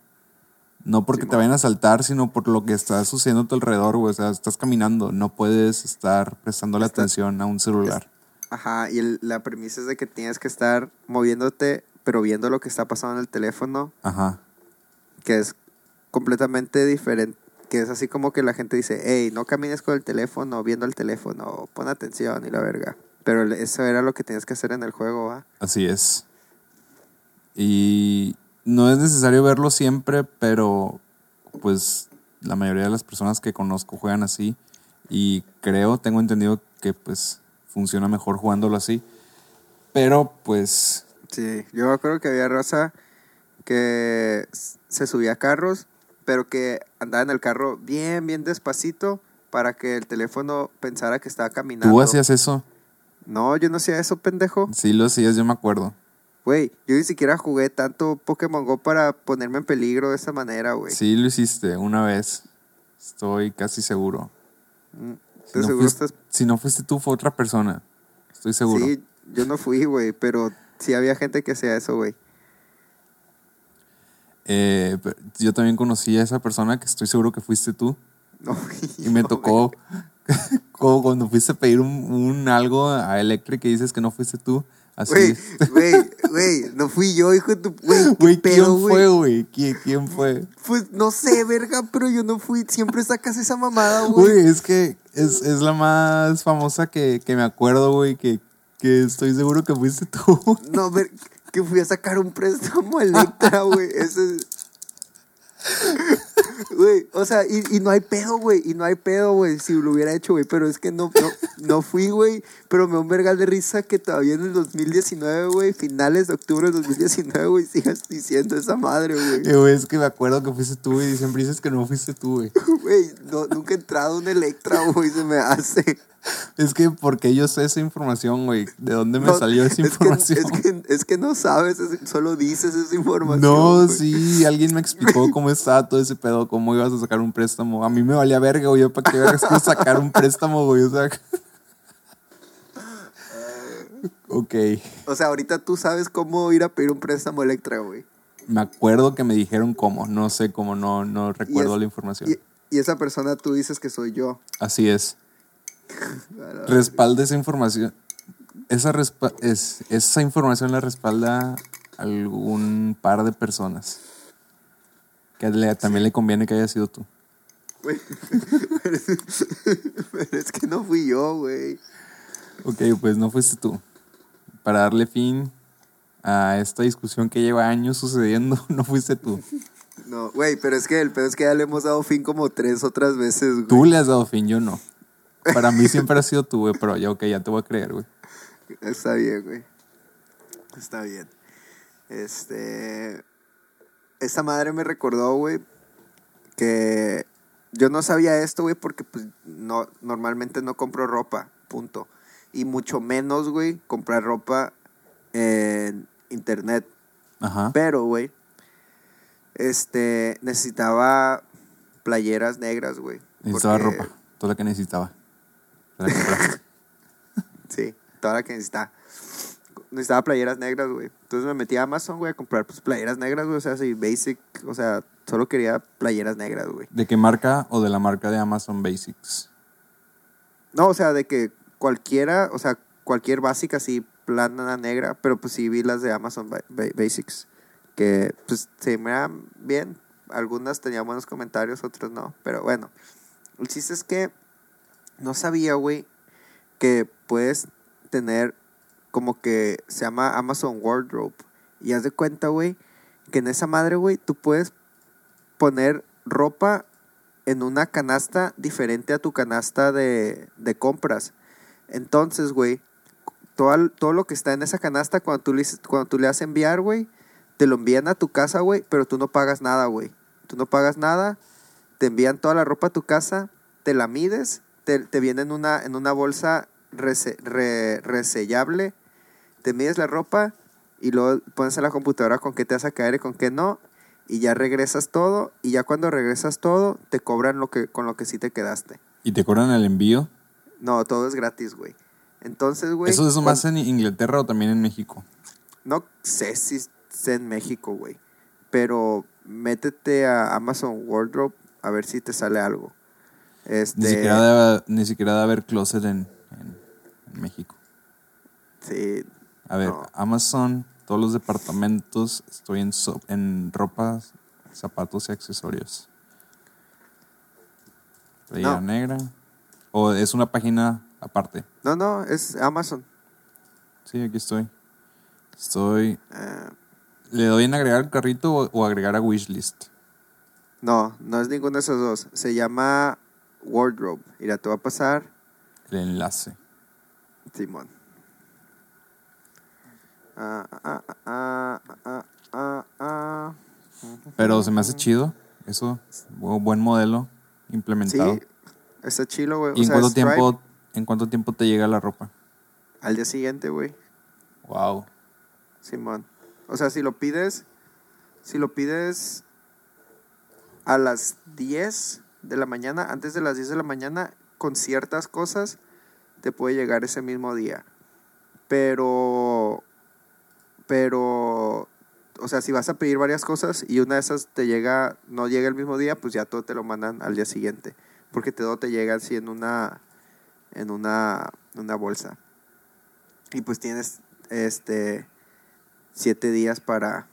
No porque te vayan a saltar, sino por lo que está sucediendo a tu alrededor, güey. O sea, estás caminando, no puedes estar prestándole Está- atención a un celular. Ajá, y el- la premisa es de que tienes que estar moviéndote, pero viendo lo que está pasando en el teléfono, Ajá. que es completamente diferente. Que es así como que la gente dice, hey, no camines con el teléfono, viendo el teléfono, pon atención y la verga. Pero eso era lo que tienes que hacer en el juego, ¿va? Así es. Y no es necesario verlo siempre, pero pues la mayoría de las personas que conozco juegan así. Y creo, tengo entendido que pues funciona mejor jugándolo así. Pero pues Sí, yo acuerdo que había raza que se subía a carros, pero que andaba en el carro bien, bien despacito para que el teléfono pensara que estaba caminando. tú hacías eso. No, yo no hacía eso, pendejo. Sí lo hacías, yo me acuerdo. Güey, yo ni siquiera jugué tanto Pokémon Go para ponerme en peligro de esa manera, güey. Sí lo hiciste una vez. Estoy casi seguro. Mm, Si ¿De no, fuiste, estás- si no fuiste tú, fue otra persona. Estoy seguro. Sí, yo no fui, güey, pero sí había gente que hacía eso, güey. Eh, yo también conocí a esa persona que estoy seguro que fuiste tú. No Y me tocó, como cuando fuiste a pedir un, un algo a Electric que dices que no fuiste tú. Así Güey, güey, güey, no fui yo, hijo de tu... Güey, ¿qué Güey, ¿quién pedo, fue, güey? ¿Quién, quién fue? Pues no sé, verga, pero yo no fui. Siempre sacas esa mamada, güey. Güey, es que es, es la más famosa que, que me acuerdo, güey, que, que estoy seguro que fuiste tú. No, ver, que fui a sacar un préstamo a Electra, güey. Eso es. Güey, o sea, y, y no hay pedo, güey. Y no hay pedo, güey, si lo hubiera hecho, güey. Pero es que no, no, no fui, güey. Pero me da un vergal de risa que todavía en el 2019, güey, finales de octubre del 2019, güey, sigas diciendo esa madre, güey. Eh, güey, es que me acuerdo que fuiste tú y siempre dices que no fuiste tú, güey. Güey, no, nunca he entrado a un Electra, güey, se me hace. Es que porque yo sé esa información, güey. ¿De dónde me No, salió esa es que- información? Es que, es que, no sabes, es- solo dices esa información. No, sí, alguien me explicó cómo estaba todo ese pedo, cómo ibas a sacar un préstamo. A mí me valía verga, güey, para qué vergas quiero sacar un préstamo, güey, o sea. ok, O sea, ahorita tú sabes cómo ir a pedir un préstamo Electra, güey. me acuerdo que me dijeron cómo, no sé cómo, no, no recuerdo es- la información. Y, y esa persona tú dices que soy yo. Así es. Respalda esa información. Esa, respa- es, esa información la respalda algún par de personas. Que le- también le conviene que haya sido tú. Pero es que no fui yo, güey. Ok, pues no fuiste tú. Para darle fin a esta discusión que lleva años sucediendo, no fuiste tú. No, güey, pero es que el pedo es que ya le hemos dado fin como tres otras veces, güey. Tú le has dado fin, yo no. Para mí siempre ha sido tú, güey, pero ya, ok, ya te voy a creer, güey. Está bien, güey. Está bien. Este. Esta madre me recordó, güey, que yo no sabía esto, güey, porque pues no, normalmente no compro ropa, punto. Y mucho menos, güey, comprar ropa en internet. Ajá. Pero, güey, este, necesitaba playeras negras, güey. Necesitaba ropa, toda la que necesitaba. La. Sí, toda la que necesitaba. Necesitaba playeras negras, güey. Entonces me metí a Amazon, güey, a comprar pues, playeras negras, güey. O sea, así, basic. O sea, solo quería playeras negras, güey. ¿De qué marca o de la marca de Amazon Basics? No, o sea, de que cualquiera, o sea, cualquier básica así, plana negra. Pero pues sí vi las de Amazon Ba- Ba- Basics. Que pues se me eran bien. Algunas tenían buenos comentarios, otras no. Pero bueno, el chiste es que no sabía, güey, que puedes tener como que se llama Amazon Wardrobe. Y haz de cuenta, güey, que en esa madre, güey, tú puedes poner ropa en una canasta diferente a tu canasta de, de compras. Entonces, güey, todo, todo lo que está en esa canasta, cuando tú le, cuando tú le das enviar, güey, te lo envían a tu casa, güey, pero tú no pagas nada, güey. Tú no pagas nada, te envían toda la ropa a tu casa, te la mides, te, te viene en una, en una bolsa rese- re- resellable, te mides la ropa y luego pones en la computadora con qué te vas a caer y con qué no, y ya regresas todo, y ya cuando regresas todo, te cobran lo que, con lo que sí te quedaste. ¿Y te cobran el envío? No, todo es gratis, güey. Entonces, güey. ¿Eso es más en Inglaterra o también en México? No sé si es en México, güey. pero métete a Amazon Wardrobe a ver si te sale algo. Este, Ni, siquiera debe, ni siquiera debe haber closet en, en- en México. Sí, A ver, No. Amazon, todos los departamentos, estoy en, so- en ropa, zapatos y accesorios. Playera No. negra. O es una página aparte. no, no, es Amazon. Sí, aquí estoy. Estoy. Eh, ¿Le doy en agregar al carrito o, o agregar a wishlist? no, no es ninguno de esos dos. Se llama Wardrobe. Mira, te va a pasar, El enlace. Simón. Ah, ah, ah, ah, ah, ah, ah. Pero se me hace chido. Eso, bu- buen modelo implementado. Sí, está chilo, güey. ¿Y O en sea, cuánto Stripe tiempo, en cuánto tiempo te llega la ropa? Al día siguiente, güey. Wow. Simón. O sea, si lo pides, si lo pides a las 10 de la mañana, antes de las 10 de la mañana, con ciertas cosas, te puede llegar ese mismo día. Pero, pero, o sea, si vas a pedir varias cosas y una de esas te llega, no llega el mismo día, pues ya todo te lo mandan al día siguiente. Porque todo te llega así en una, en una, bolsa. Y pues tienes, este, siete días para,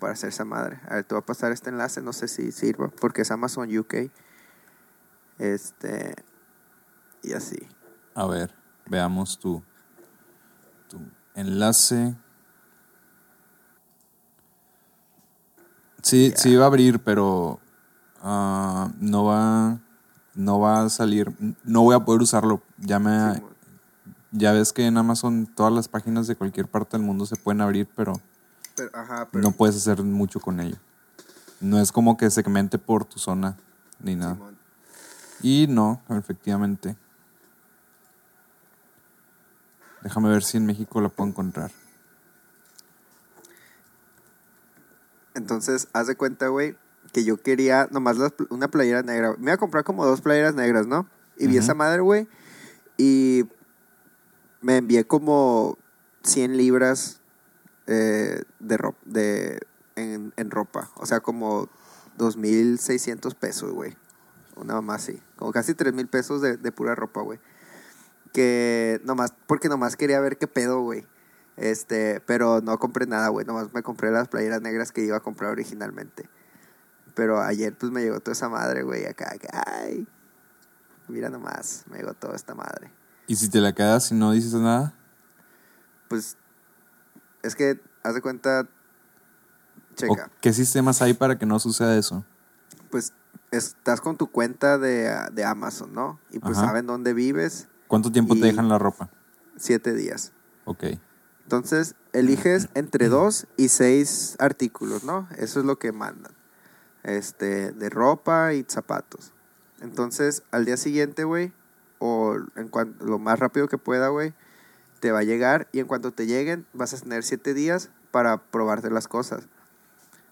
para hacer esa madre. A ver, te voy a pasar este enlace, no sé si sirva, porque es Amazon UK. Este, y así. A ver, veamos tu, tu enlace. Sí, sí va a abrir, pero ah, no va no va a salir, no voy a poder usarlo. Ya me ya ves que en Amazon todas las páginas de cualquier parte del mundo se pueden abrir, pero Pero, ajá, pero, no puedes hacer mucho con ello. No es como que segmente por tu zona ni nada. Y no, efectivamente. Déjame ver si en México la puedo encontrar. Entonces, haz de cuenta, güey, que yo quería nomás las una playera negra. Me iba a comprar como dos playeras negras, ¿no? Y vi esa madre, güey, y me envié como 100 libras eh, de ropa, de, en, en ropa. O sea, como 2.600 pesos, güey. Una mamá así. Como casi 3.000 pesos de, de pura ropa, güey. Que nomás, porque nomás quería ver qué pedo, güey. Este, pero no compré nada, güey. Nomás me compré las playeras negras que iba a comprar originalmente. Pero ayer, pues me llegó toda esa madre, güey. Acá, acá, ay. Mira nomás, me llegó toda esta madre. Y si te la quedas y no dices nada, Pues, es que, haz de cuenta, ¿o checa. ¿qué sistemas hay para que no suceda eso? Pues, estás con tu cuenta de, de Amazon, ¿no? Y pues Ajá. saben dónde vives, ¿Cuánto tiempo te dejan la ropa? siete días. Ok. Entonces, eliges entre dos y seis artículos, ¿no? Eso es lo que mandan. Este, de ropa y zapatos. Entonces, al día siguiente, güey, o en cuan- lo más rápido que pueda, güey, te va a llegar y en cuanto te lleguen, vas a tener siete días para probarte las cosas.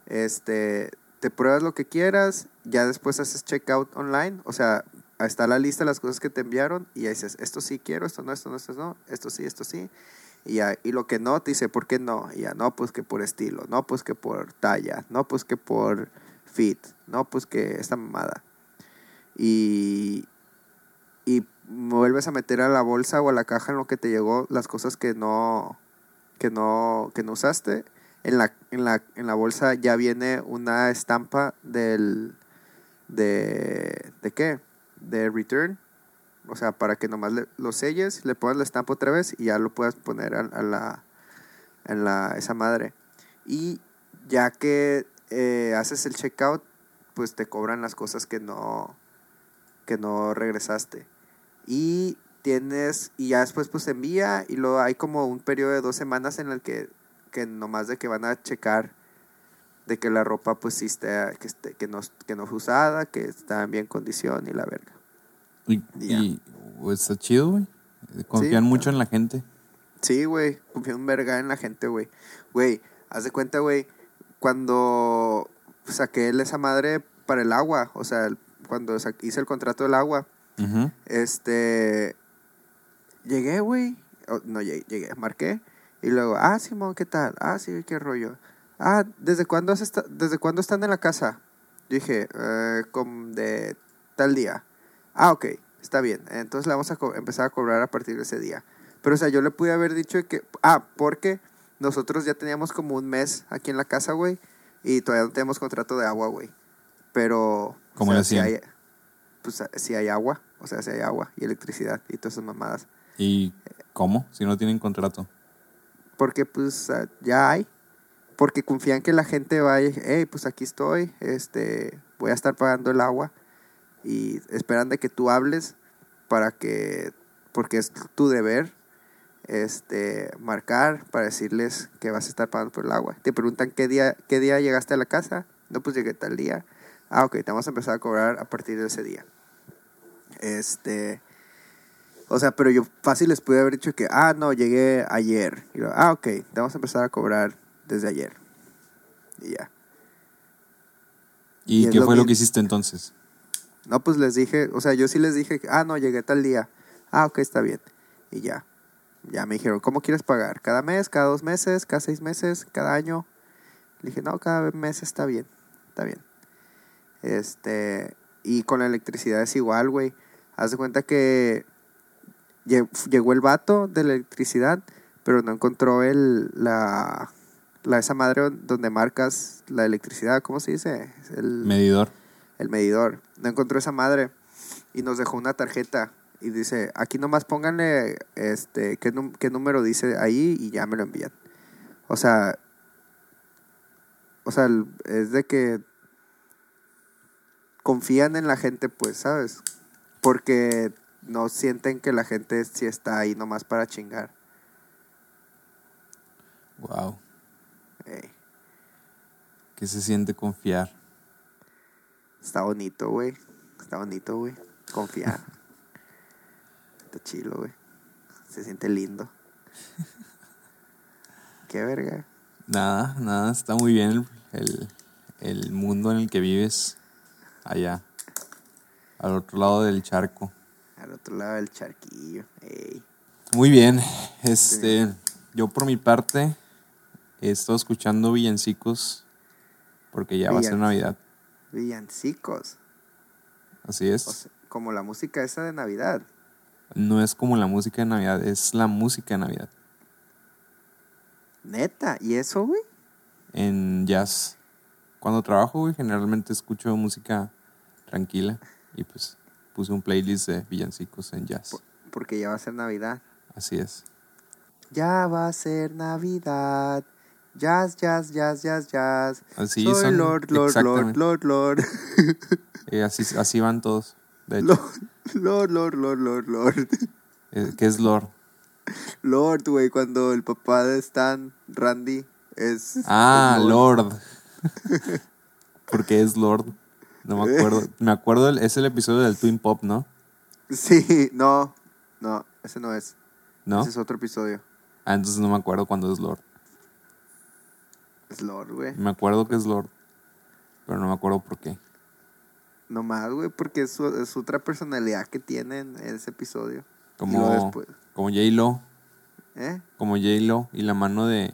Este, te pruebas lo que quieras, ya después haces checkout online, o sea, está la lista de las cosas que te enviaron y ahí dices, esto sí quiero, esto no, esto no, esto no, esto sí, esto sí. Y, ya, y lo que no, te dice, ¿por qué no? Y ya, no, pues que por estilo, no, pues que por talla, no, pues que por fit, no, pues que esta mamada. Y, y vuelves a meter a la bolsa o a la caja en lo que te llegó las cosas que no, que no, que no usaste. En la, en, la, en la bolsa ya viene una estampa del, de, ¿de qué? De return. O sea, para que nomás le- lo selles, le pongas la estampa otra vez y ya lo puedas poner a, a la, en la, esa madre. Y ya que eh, haces el checkout, pues te cobran las cosas que no, que no regresaste. Y tienes, y ya después pues se envía y luego hay como un periodo de dos semanas en el que, que nomás de que van a checar de que la ropa pues sí esté, que, esté, que, no, que no fue usada, que está en bien condición y la verga. Y, pues, está chido, güey. Confían Sí, mucho en la gente. Sí, güey, confío un verga en la gente, güey. Güey, haz de cuenta, güey, cuando saqué esa madre para el agua, o sea, cuando hice el contrato del agua, este, llegué, güey, oh, no llegué, llegué, marqué, y luego, ah, Simón, ¿qué tal? Ah, sí, qué rollo. Ah, ¿desde cuándo, has ¿desde cuándo están en la casa? Yo dije, "Eh, como de tal día. Ah, ok, está bien. Entonces le vamos a empezar a cobrar a partir de ese día. Pero, o sea, yo le pude haber dicho que, ah, porque nosotros ya teníamos como un mes aquí en la casa, güey, y todavía no tenemos contrato de agua, güey. Pero, ¿Cómo o le sea, si hay, pues si hay agua, o sea, si hay agua y electricidad y todas esas mamadas. ¿Y cómo? Si no tienen contrato. Porque pues ah, ya hay. Porque confían que la gente vaya, hey, pues aquí estoy, este, voy a estar pagando el agua. Y esperan de que tú hables para que, porque es tu deber, este, marcar para decirles que vas a estar pagando por el agua. Te preguntan qué día, qué día llegaste a la casa. No, pues llegué tal día. Ah, ok, te vamos a empezar a cobrar a partir de ese día. Este, o sea, pero yo fácil les pude haber dicho que, ah, no, llegué ayer. Y lo, ah, ok, te vamos a empezar a cobrar desde ayer. Y ya. ¿Y, qué fue lo mismo. que hiciste entonces? No, pues les dije, o sea, yo sí les dije, ah, no, llegué tal día. Ah, ok, está bien. Y ya. Ya me dijeron, ¿cómo quieres pagar? ¿Cada mes? ¿Cada dos meses? ¿Cada seis meses? ¿Cada año? Le dije, no, cada mes está bien. Está bien. Este. Y con la electricidad es igual, güey. Haz de cuenta que lle- llegó el vato de la electricidad, pero no encontró el, la, la esa madre donde marcas la electricidad, ¿cómo se dice? El, Medidor. el medidor. No encontró esa madre y nos dejó una tarjeta y dice, aquí nomás pónganle este qué, número dice ahí y ya me lo envían. O sea, o sea, es de que confían en la gente, pues, ¿sabes? Porque no sienten que la gente sí está ahí nomás para chingar. Wow. ¿Qué se siente confiar? está bonito, güey. Está bonito, güey. Confiar. está chilo, güey. Se siente lindo. Qué verga. Nada, nada, está muy bien el, el, mundo en el que vives allá, al otro lado del charco. Al otro lado del charquillo. Ey. Muy bien, este, yo por mi parte he estado escuchando villancicos porque ya va a ser Navidad, Villancicos. así es. O sea, como la música esa de Navidad. No es como la música de Navidad, es la música de Navidad Neta. ¿Y eso, güey? en jazz. Cuando trabajo, güey, generalmente escucho música tranquila y pues puse un playlist de villancicos en jazz. Por- Porque ya va a ser Navidad. Así es. Ya va a ser Navidad. Jazz, jazz, jazz, jazz, jazz. Así Soy son, Lord, Lord, Lord. Lord, Lord. Eh, así, así van todos. De hecho, Lord, Lord, Lord, Lord, Lord. Eh, ¿qué es Lord? Lord, güey, cuando el papá de Stan, Randy, es. Ah, es Lord. Porque es Lord. No me acuerdo. Me acuerdo, del- es el episodio del Twin Pop, ¿no? Sí, no, no, ese no es. ¿No? Ese es otro episodio. Ah, entonces no me acuerdo cuándo es Lord. Es Lord, güey. Me acuerdo que es Lord. Pero no me acuerdo por qué. No más, güey, porque es, su- es otra personalidad que tiene en ese episodio. Como, después, como J-Lo. ¿eh? Como J-Lo y la mano de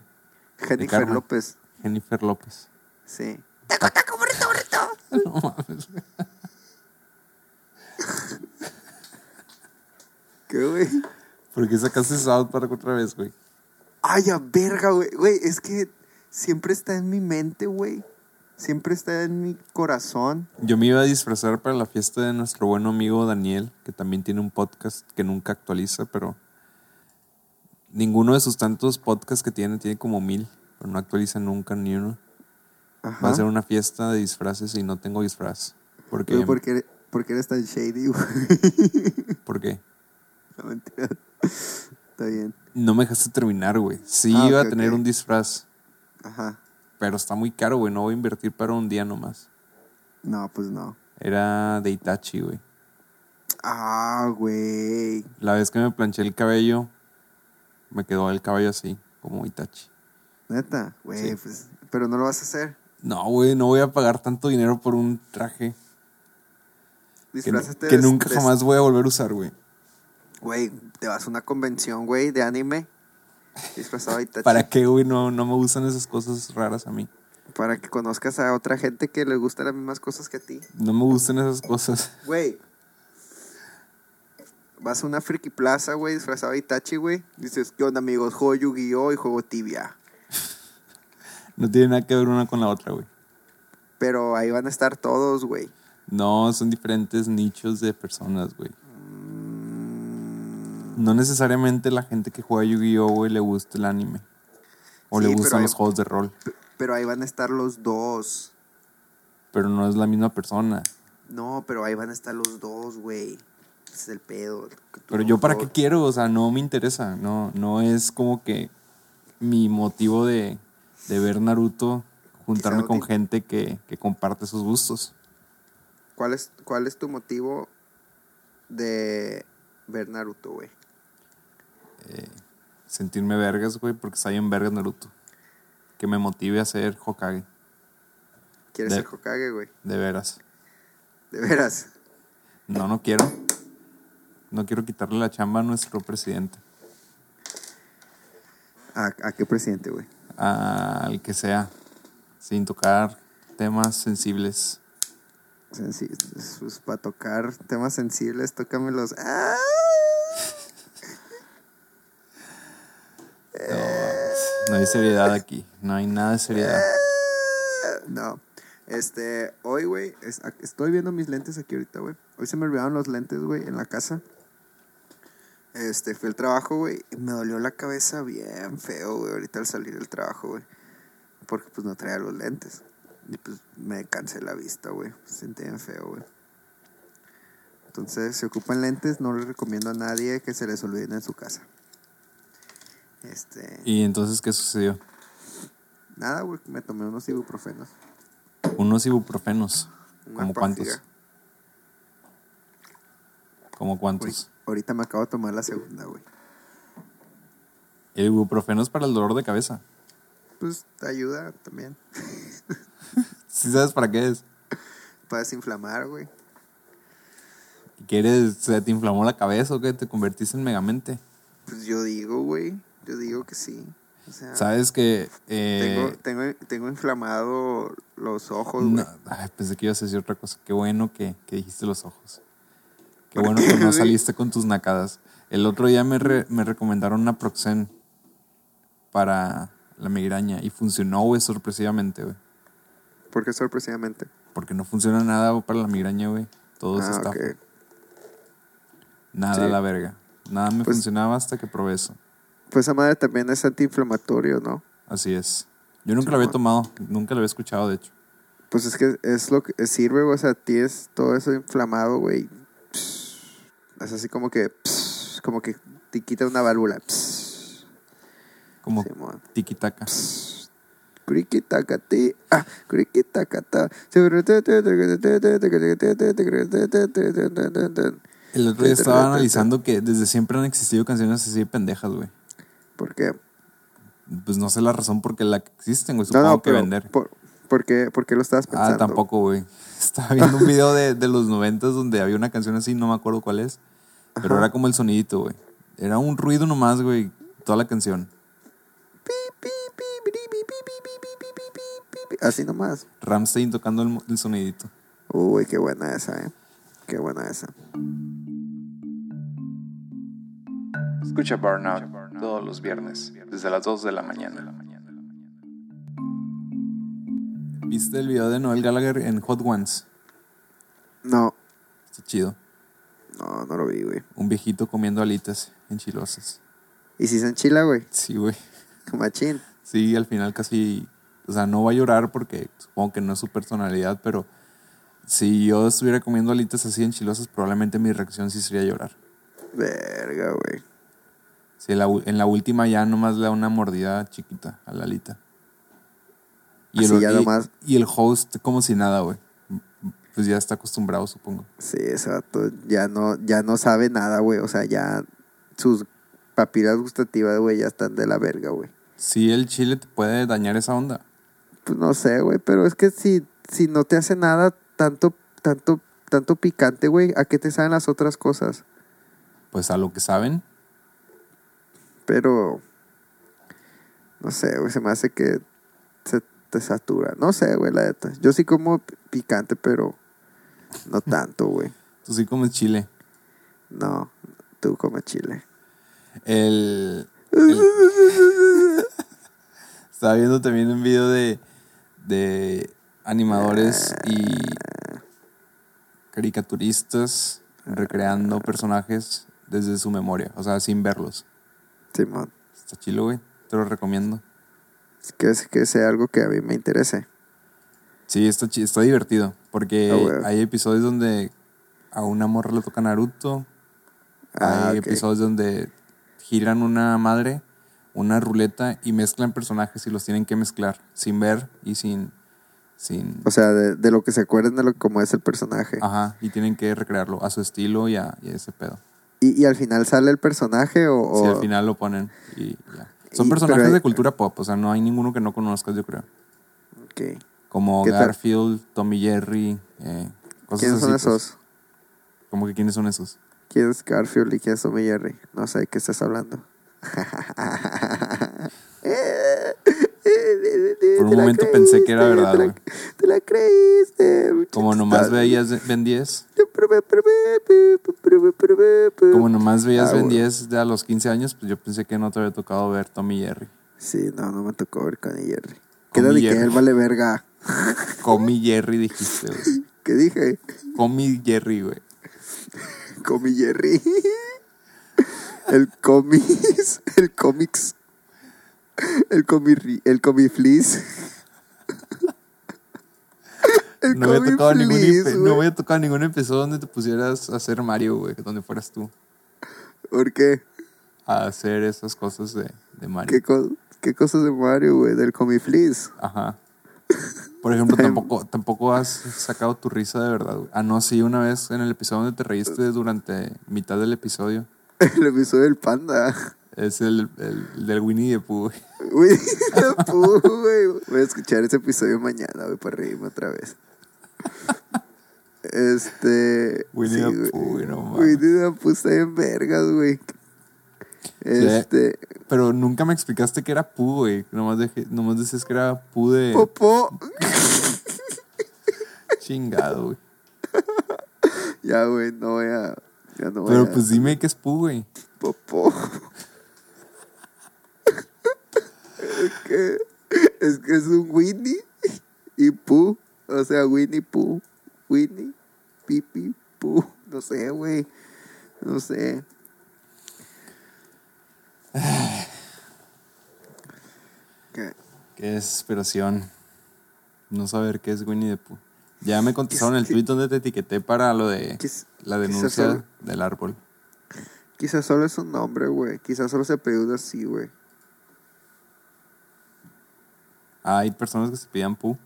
Jennifer. López. Jennifer López. Sí. No mames. ¿Qué, güey? ¿Por qué sacaste South Park otra vez, güey? Ay, a verga, güey. Güey, es que siempre está en mi mente, güey. Siempre está en mi corazón. Yo me iba a disfrazar para la fiesta de nuestro buen amigo Daniel, que también tiene un podcast que nunca actualiza, pero ninguno de sus tantos podcasts que tiene tiene como mil, pero no actualiza nunca ni uno. Ajá. Va a ser una fiesta de disfraces y no tengo disfraz. Porque, ¿por qué, por qué eres tan shady, güey? ¿Por qué? No, mentira. Está bien. No me dejaste terminar, güey. Sí Ah, iba a tener un disfraz, Ajá. pero está muy caro, güey. No voy a invertir para un día nomás. No, pues no. Era de Itachi, güey. Ah, güey. La vez que me planché el cabello, me quedó el cabello así, como Itachi. Neta, güey, Sí. pues. Pero no lo vas a hacer. No, güey, no voy a pagar tanto dinero por un traje que, Disfrázate que de- nunca jamás voy a volver a usar, güey. Güey, te vas a una convención, güey, de anime. Disfrazado de Itachi. ¿Para qué, güey? No, no me gustan esas cosas raras a mí. Para que conozcas a otra gente que le gustan las mismas cosas que a ti. No me gustan esas cosas. Güey. Vas a una friki plaza, güey, disfrazado de Itachi, güey. Dices, ¿qué onda, amigos? Juego Yu-Gi-Oh! y juego Tibia. No tiene nada que ver una con la otra, güey. Pero ahí van a estar todos, güey. No, son diferentes nichos de personas, güey. No necesariamente la gente que juega Yu-Gi-Oh, güey, le gusta el anime. O Sí, le gustan hay- los juegos de rol. Pero ahí van a estar los dos. Pero no es la misma persona. No, pero ahí van a estar los dos, güey. Ese es el pedo. Pero no- yo para qué quiero, o sea, no me interesa. No, no es como que mi motivo de, de ver Naruto, juntarme con te- gente que, que comparte sus gustos. ¿Cuál es, ¿Cuál es tu motivo de ver Naruto, güey? Sentirme vergas, güey, porque está bien vergas Naruto. Que me motive a ser Hokage, ¿Quieres De- ser Hokage, güey? de veras. De veras. No, no quiero. No quiero quitarle la chamba a nuestro presidente. ¿A, a qué presidente, güey? Al que sea. Sin tocar temas sensibles. Sensi- pues, para tocar temas sensibles, tócamelos. ¡Ah! No hay seriedad aquí. No hay nada de seriedad. No. Este, hoy, güey, es- estoy viendo mis lentes aquí ahorita, güey. Hoy se me olvidaron los lentes, güey, en la casa. Este, fui al trabajo, güey, y me dolió la cabeza bien feo, güey, ahorita al salir del trabajo, güey. Porque, pues, no traía los lentes. Y, pues, me cansé la vista, güey. Se sentí bien feo, güey. Entonces, si ocupan lentes, no les recomiendo a nadie que se les olviden en su casa. Este, ¿Y entonces qué sucedió? nada, güey, me tomé unos ibuprofenos. Unos ibuprofenos. Una ¿Como cuántos? Profiga. ¿Como cuántos? Ahorita me acabo de tomar la segunda, güey. El ibuprofeno es para el dolor de cabeza. Pues te ayuda también ¿Sí sabes para qué es? para desinflamar, güey. ¿Quieres, se te inflamó la cabeza o qué? ¿Te convertiste en megamente? Pues yo digo, güey. Yo digo que sí. O sea, ¿Sabes que... eh, tengo, tengo, tengo inflamado los ojos, no, ay, pensé que ibas a decir otra cosa. Qué bueno que, que dijiste los ojos. Qué bueno que no saliste con tus nacadas. El otro día me, re- me recomendaron una Proxen para la migraña y funcionó, güey, sorpresivamente, güey. ¿Por qué sorpresivamente? Porque no funciona nada para la migraña, güey. Todo se Ah, está. ok. Nada Sí. a la verga. Nada me Pues- funcionaba hasta que probé eso. Pues esa madre también es antiinflamatorio, ¿no? Así es. Yo nunca lo había tomado, nunca lo había escuchado, de hecho. Pues es que es lo que sirve, güey. O sea, tienes todo eso inflamado, güey. Es así como que. Como que te quita una válvula. Como. Criquitacati, ah, criquitacata. El otro día estaba analizando que desde siempre han existido canciones así de pendejas, güey. Porque. Pues no sé la razón por la que existen, güey. Supongo que vender. Por, ¿por, qué, lo estabas pensando? Ah, tampoco, güey. Estaba viendo un video de, de los noventas donde había una canción así, no me acuerdo cuál es. Pero era como el sonidito, güey. Era un ruido nomás, güey. Toda la canción. Así nomás. Ramstein tocando el, el sonidito. Uy, qué buena esa, eh. Qué buena esa. Escucha Burnout todos los viernes, desde las 2 de la mañana. ¿Viste el video de Noel Gallagher en Hot Ones? No, Está chido. no, no lo vi, güey. Un viejito comiendo alitas enchilosas. ¿Y si se enchila, güey? Sí, güey. Machín. Sí, al final casi. O sea, no va a llorar porque supongo que no es su personalidad, pero si yo estuviera comiendo alitas así enchilosas, probablemente mi reacción sí sería llorar. Verga, güey. En la, u- en la última ya nomás le da una mordida chiquita a la alita. Y Así el, ya y- nomás. y el host como si nada, güey. Pues ya está acostumbrado, supongo. Sí, vato ya no, ya no sabe nada, güey. O sea, ya sus papilas gustativas, güey, ya están de la verga, güey. Sí, el chile te puede dañar esa onda. Pues no sé, güey, pero es que si, si no te hace nada tanto, tanto, tanto picante, güey, ¿a qué te saben las otras cosas? Pues a lo que saben, Pero, No sé, güey, se me hace que se te satura. No sé, güey, la neta. Yo sí como pi- picante, pero no tanto, güey. Tú sí comes chile. No, tú comes chile. El, el- Estaba viendo también un video de, de animadores y caricaturistas recreando personajes desde su memoria, o sea, sin verlos. Está chilo, güey. Te lo recomiendo. Que, que sea algo que a mí me interese. Sí, está, está divertido. Porque Ah, hay episodios donde a una morra le toca Naruto. Ah, hay episodios donde giran una madre, una ruleta y mezclan personajes y los tienen que mezclar sin ver y sin. sin O sea, de, de lo que se acuerden de lo como es el personaje. ajá, y tienen que recrearlo a su estilo y a, y a ese pedo. ¿Y, y al final sale el personaje o...? o- Si al final lo ponen y ya. Son Y- personajes hay- de cultura pop, o sea, no hay ninguno que no conozcas, yo creo. Ok. Como. Garfield, Tommy Jerry, eh, cosas ¿Quiénes son pues. esos? Como que quiénes son esos. ¿Quién es Garfield y quién es Tommy Jerry? No sé de qué estás hablando. Por un momento pensé que era verdad, güey. Te la creíste. Como nomás veías Ben 10, Como nomás veías Ben güey. 10 de a los 15 años, pues yo pensé que no te había tocado ver Tommy Jerry. Sí, no, no me tocó ver con Jerry. ¿Qué Con edad Jerry. que él vale verga? Comi Jerry dijiste, güey. ¿Qué dije? Comi Jerry, güey. Comi Jerry. El comis. El cómics. El comi, el. El No había tocado ningún, epi- güey. no había tocado ningún episodio donde te pusieras a hacer Mario, güey, donde fueras tú ¿Por qué? a hacer esas cosas de, de Mario. ¿Qué, co- qué cosas de Mario, güey? Del comiflis. Ajá. Por ejemplo, tampoco, tampoco has sacado tu risa de verdad, güey. Ah, no, sí, una vez en el episodio donde te reíste durante mitad del episodio. El episodio del panda. Es el, el- el del Winnie the Pooh, güey. Güey, la pu, güey. Voy a escuchar ese episodio mañana, güey, para reírme otra vez. Este. Winnie sí, the. Pooh, güey, no mames. Winnie the Pooh está en vergas, güey. Este. Pero nunca me explicaste que era Pooh, güey. Nomás, dejé- nomás decías que era Pooh de Popó. chingado, güey. Ya, güey, no voy a. Ya no voy Pero a. pues dime que es Pooh, güey. Popó. es que. Es que es un Winnie y Pooh. O sea, Winnie Pooh. Winnie, Pipi, Pooh. No sé, güey. No sé. ¿Qué? Qué desesperación. No saber qué es Winnie the Pooh. Ya me contestaron el ¿Qué- tweet donde te etiqueté para lo de la denuncia solo- del árbol. Quizás solo es un nombre, güey. Quizás solo se apellida así, güey. Ah, hay personas que se pidían Pooh.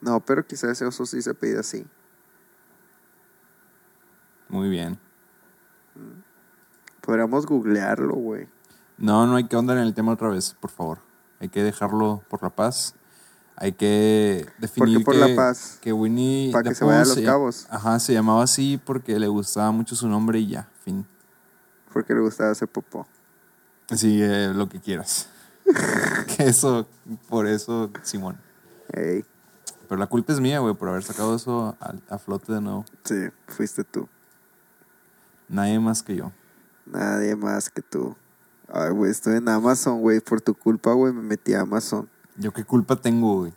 No, pero quizás ese oso sí se apellida así. Muy bien. Podríamos googlearlo, güey. No, no hay que ahondar en el tema otra vez, por favor. Hay que dejarlo por la paz. Hay que definir por que, la paz? que Winnie Para que se vaya a Los Cabos. Ajá, se llamaba así porque le gustaba mucho su nombre y ya, fin. Porque le gustaba hacer popó. Sí, eh, lo que quieras. Que eso, por eso, Simón. Ey, Pero la culpa es mía, güey, por haber sacado eso a, a flote de nuevo. sí, fuiste tú. Nadie más que yo. Nadie más que tú. Ay, güey, estoy en Amazon, güey. Por tu culpa, güey, me metí a Amazon. ¿Yo qué culpa tengo, güey?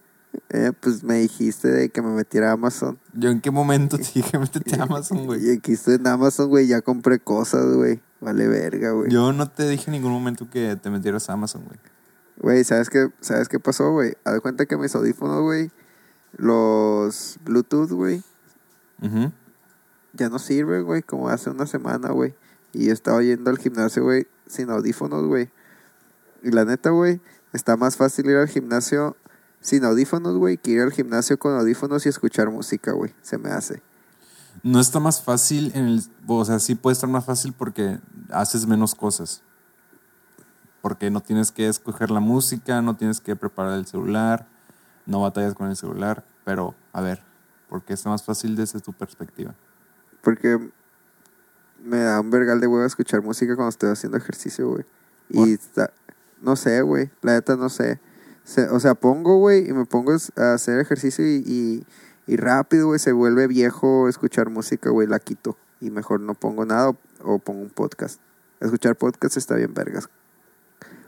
Eh, pues me dijiste de que me metiera a Amazon. ¿Yo en qué momento te dije métete a Amazon, Y güey? aquí estoy en Amazon, güey. Ya compré cosas, güey. Vale verga, güey. Yo no te dije en ningún momento que te metieras a Amazon, güey. Güey, ¿sabes qué, ¿sabes qué pasó, güey? Haz de cuenta que mis audífonos, güey, los Bluetooth, güey, ya no sirven, güey, como hace una semana, güey. Y yo estaba yendo al gimnasio, güey, sin audífonos, güey. Y la neta, güey, está más fácil ir al gimnasio sin audífonos, güey, que ir al gimnasio con audífonos y escuchar música, güey. Se me hace. No está más fácil en el... O sea, sí puede estar más fácil porque haces menos cosas. Porque no tienes que escoger la música, no tienes que preparar el celular, no batallas con el celular. Pero, a ver, ¿por qué está más fácil desde tu perspectiva? Porque me da un vergal de huevo escuchar música cuando estoy haciendo ejercicio, güey. Y está, No sé, güey. La neta no sé. O sea, pongo, güey, y me pongo a hacer ejercicio y, y, y rápido, güey, se vuelve viejo escuchar música, güey, la quito. Y mejor no pongo nada o, o pongo un podcast. Escuchar podcast está bien vergas.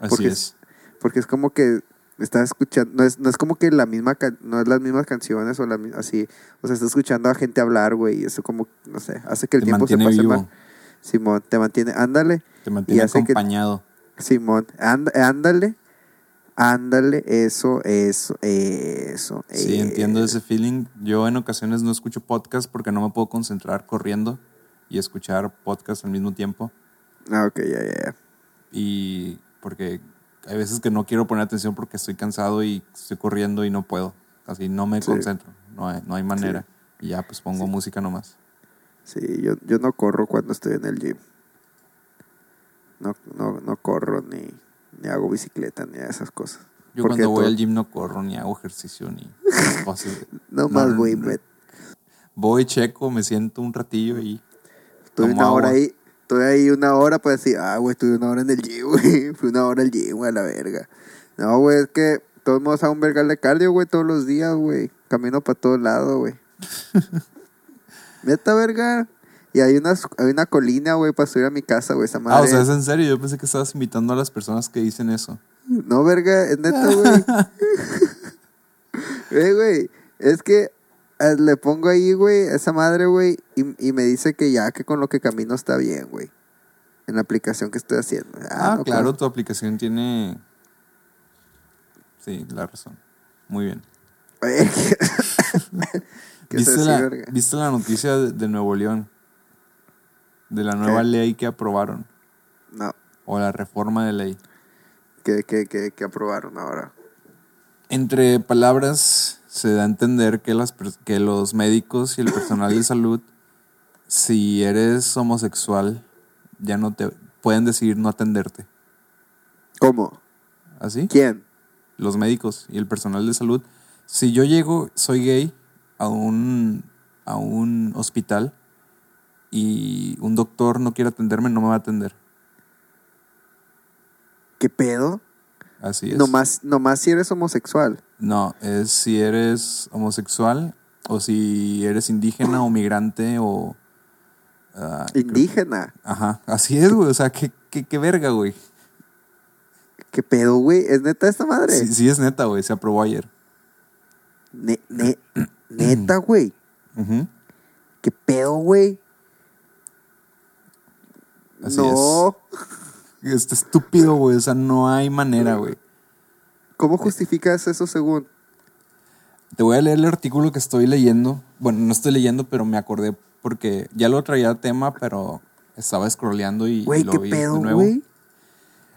Así Porque es. Porque es como que estás escuchando, no es, no es como que la misma, no es las mismas canciones o la, así, o sea, estás escuchando a gente hablar, güey, y eso como, no sé, hace que el Te tiempo se pase vivo. mal. Simón, te mantiene, ándale, Te mantiene que- acompañado. Simón, and- ándale, ándale, eso, eso, eso. Sí, eh. entiendo ese feeling. Yo en ocasiones no escucho podcast porque no me puedo concentrar corriendo y escuchar podcast al mismo tiempo. Ah, ok, ya, ya, ya. Y porque hay veces que no quiero poner atención porque estoy cansado y estoy corriendo y no puedo. Así no me Sí. concentro. No hay, no hay manera. Y ya pues pongo música nomás. Sí, yo, yo no corro cuando estoy en el gym. No, no, no corro ni, ni hago bicicleta ni esas cosas. Yo cuando voy todo- al gym no corro ni hago ejercicio ni cosas. No más, no, güey, no. Voy, checo, me siento un ratillo y Estoy una hora agua. ahí, estoy ahí una hora para decir, ah, güey, estuve una hora en el gym, güey. Fui una hora al gym, güey, a la verga. No, güey, es que todos modos hago un vergal de cardio, güey, todos los días, güey. Camino para todos lados, güey. Neta, verga. Y hay una, hay una colina, güey, para subir a mi casa, güey, esa madre. Ah, o sea, es en serio. Yo pensé que estabas invitando a las personas que dicen eso. No, verga, es neta, güey. Eh, güey, es que eh, le pongo ahí, güey, a esa madre, güey, y, y me dice que ya que con lo que camino está bien, güey. En la aplicación que estoy haciendo. Ah, no, claro, tu aplicación tiene. Sí, la razón. Muy bien. Oye, ¿qué ¿Viste, la? ¿Viste la noticia de, de Nuevo León? De la nueva ¿Qué? ley que aprobaron. No, O la reforma de ley. que, que, que, que aprobaron ahora. Entre palabras, se da a entender que, las, que los médicos y el personal de salud, si eres homosexual, ya no te pueden decidir no atenderte. ¿Cómo? ¿Así? ¿Quién? los médicos y el personal de salud. Si yo llego, soy gay, a un, a un hospital y un doctor no quiere atenderme, no me va a atender. ¿Qué pedo? Así es. Nomás, nomás si eres homosexual. No, es si eres homosexual o si eres indígena o migrante o... ah, Indígena. Ajá, así es, güey. O sea, qué, qué, qué verga, güey. ¿Qué pedo, güey? ¿Es neta esta madre? Sí, sí es neta, güey. Se aprobó ayer. Ne- ne- neta, güey. ¿Qué pedo, güey? Así no. Está estúpido, güey. O sea, no hay manera, güey. ¿Cómo justificas eso según? Te voy a leer el artículo que estoy leyendo. Bueno, no estoy leyendo, pero me acordé porque ya lo traía a tema, pero estaba scrolleando y, y Güey, lo ¿qué vi pedo, de nuevo. güey?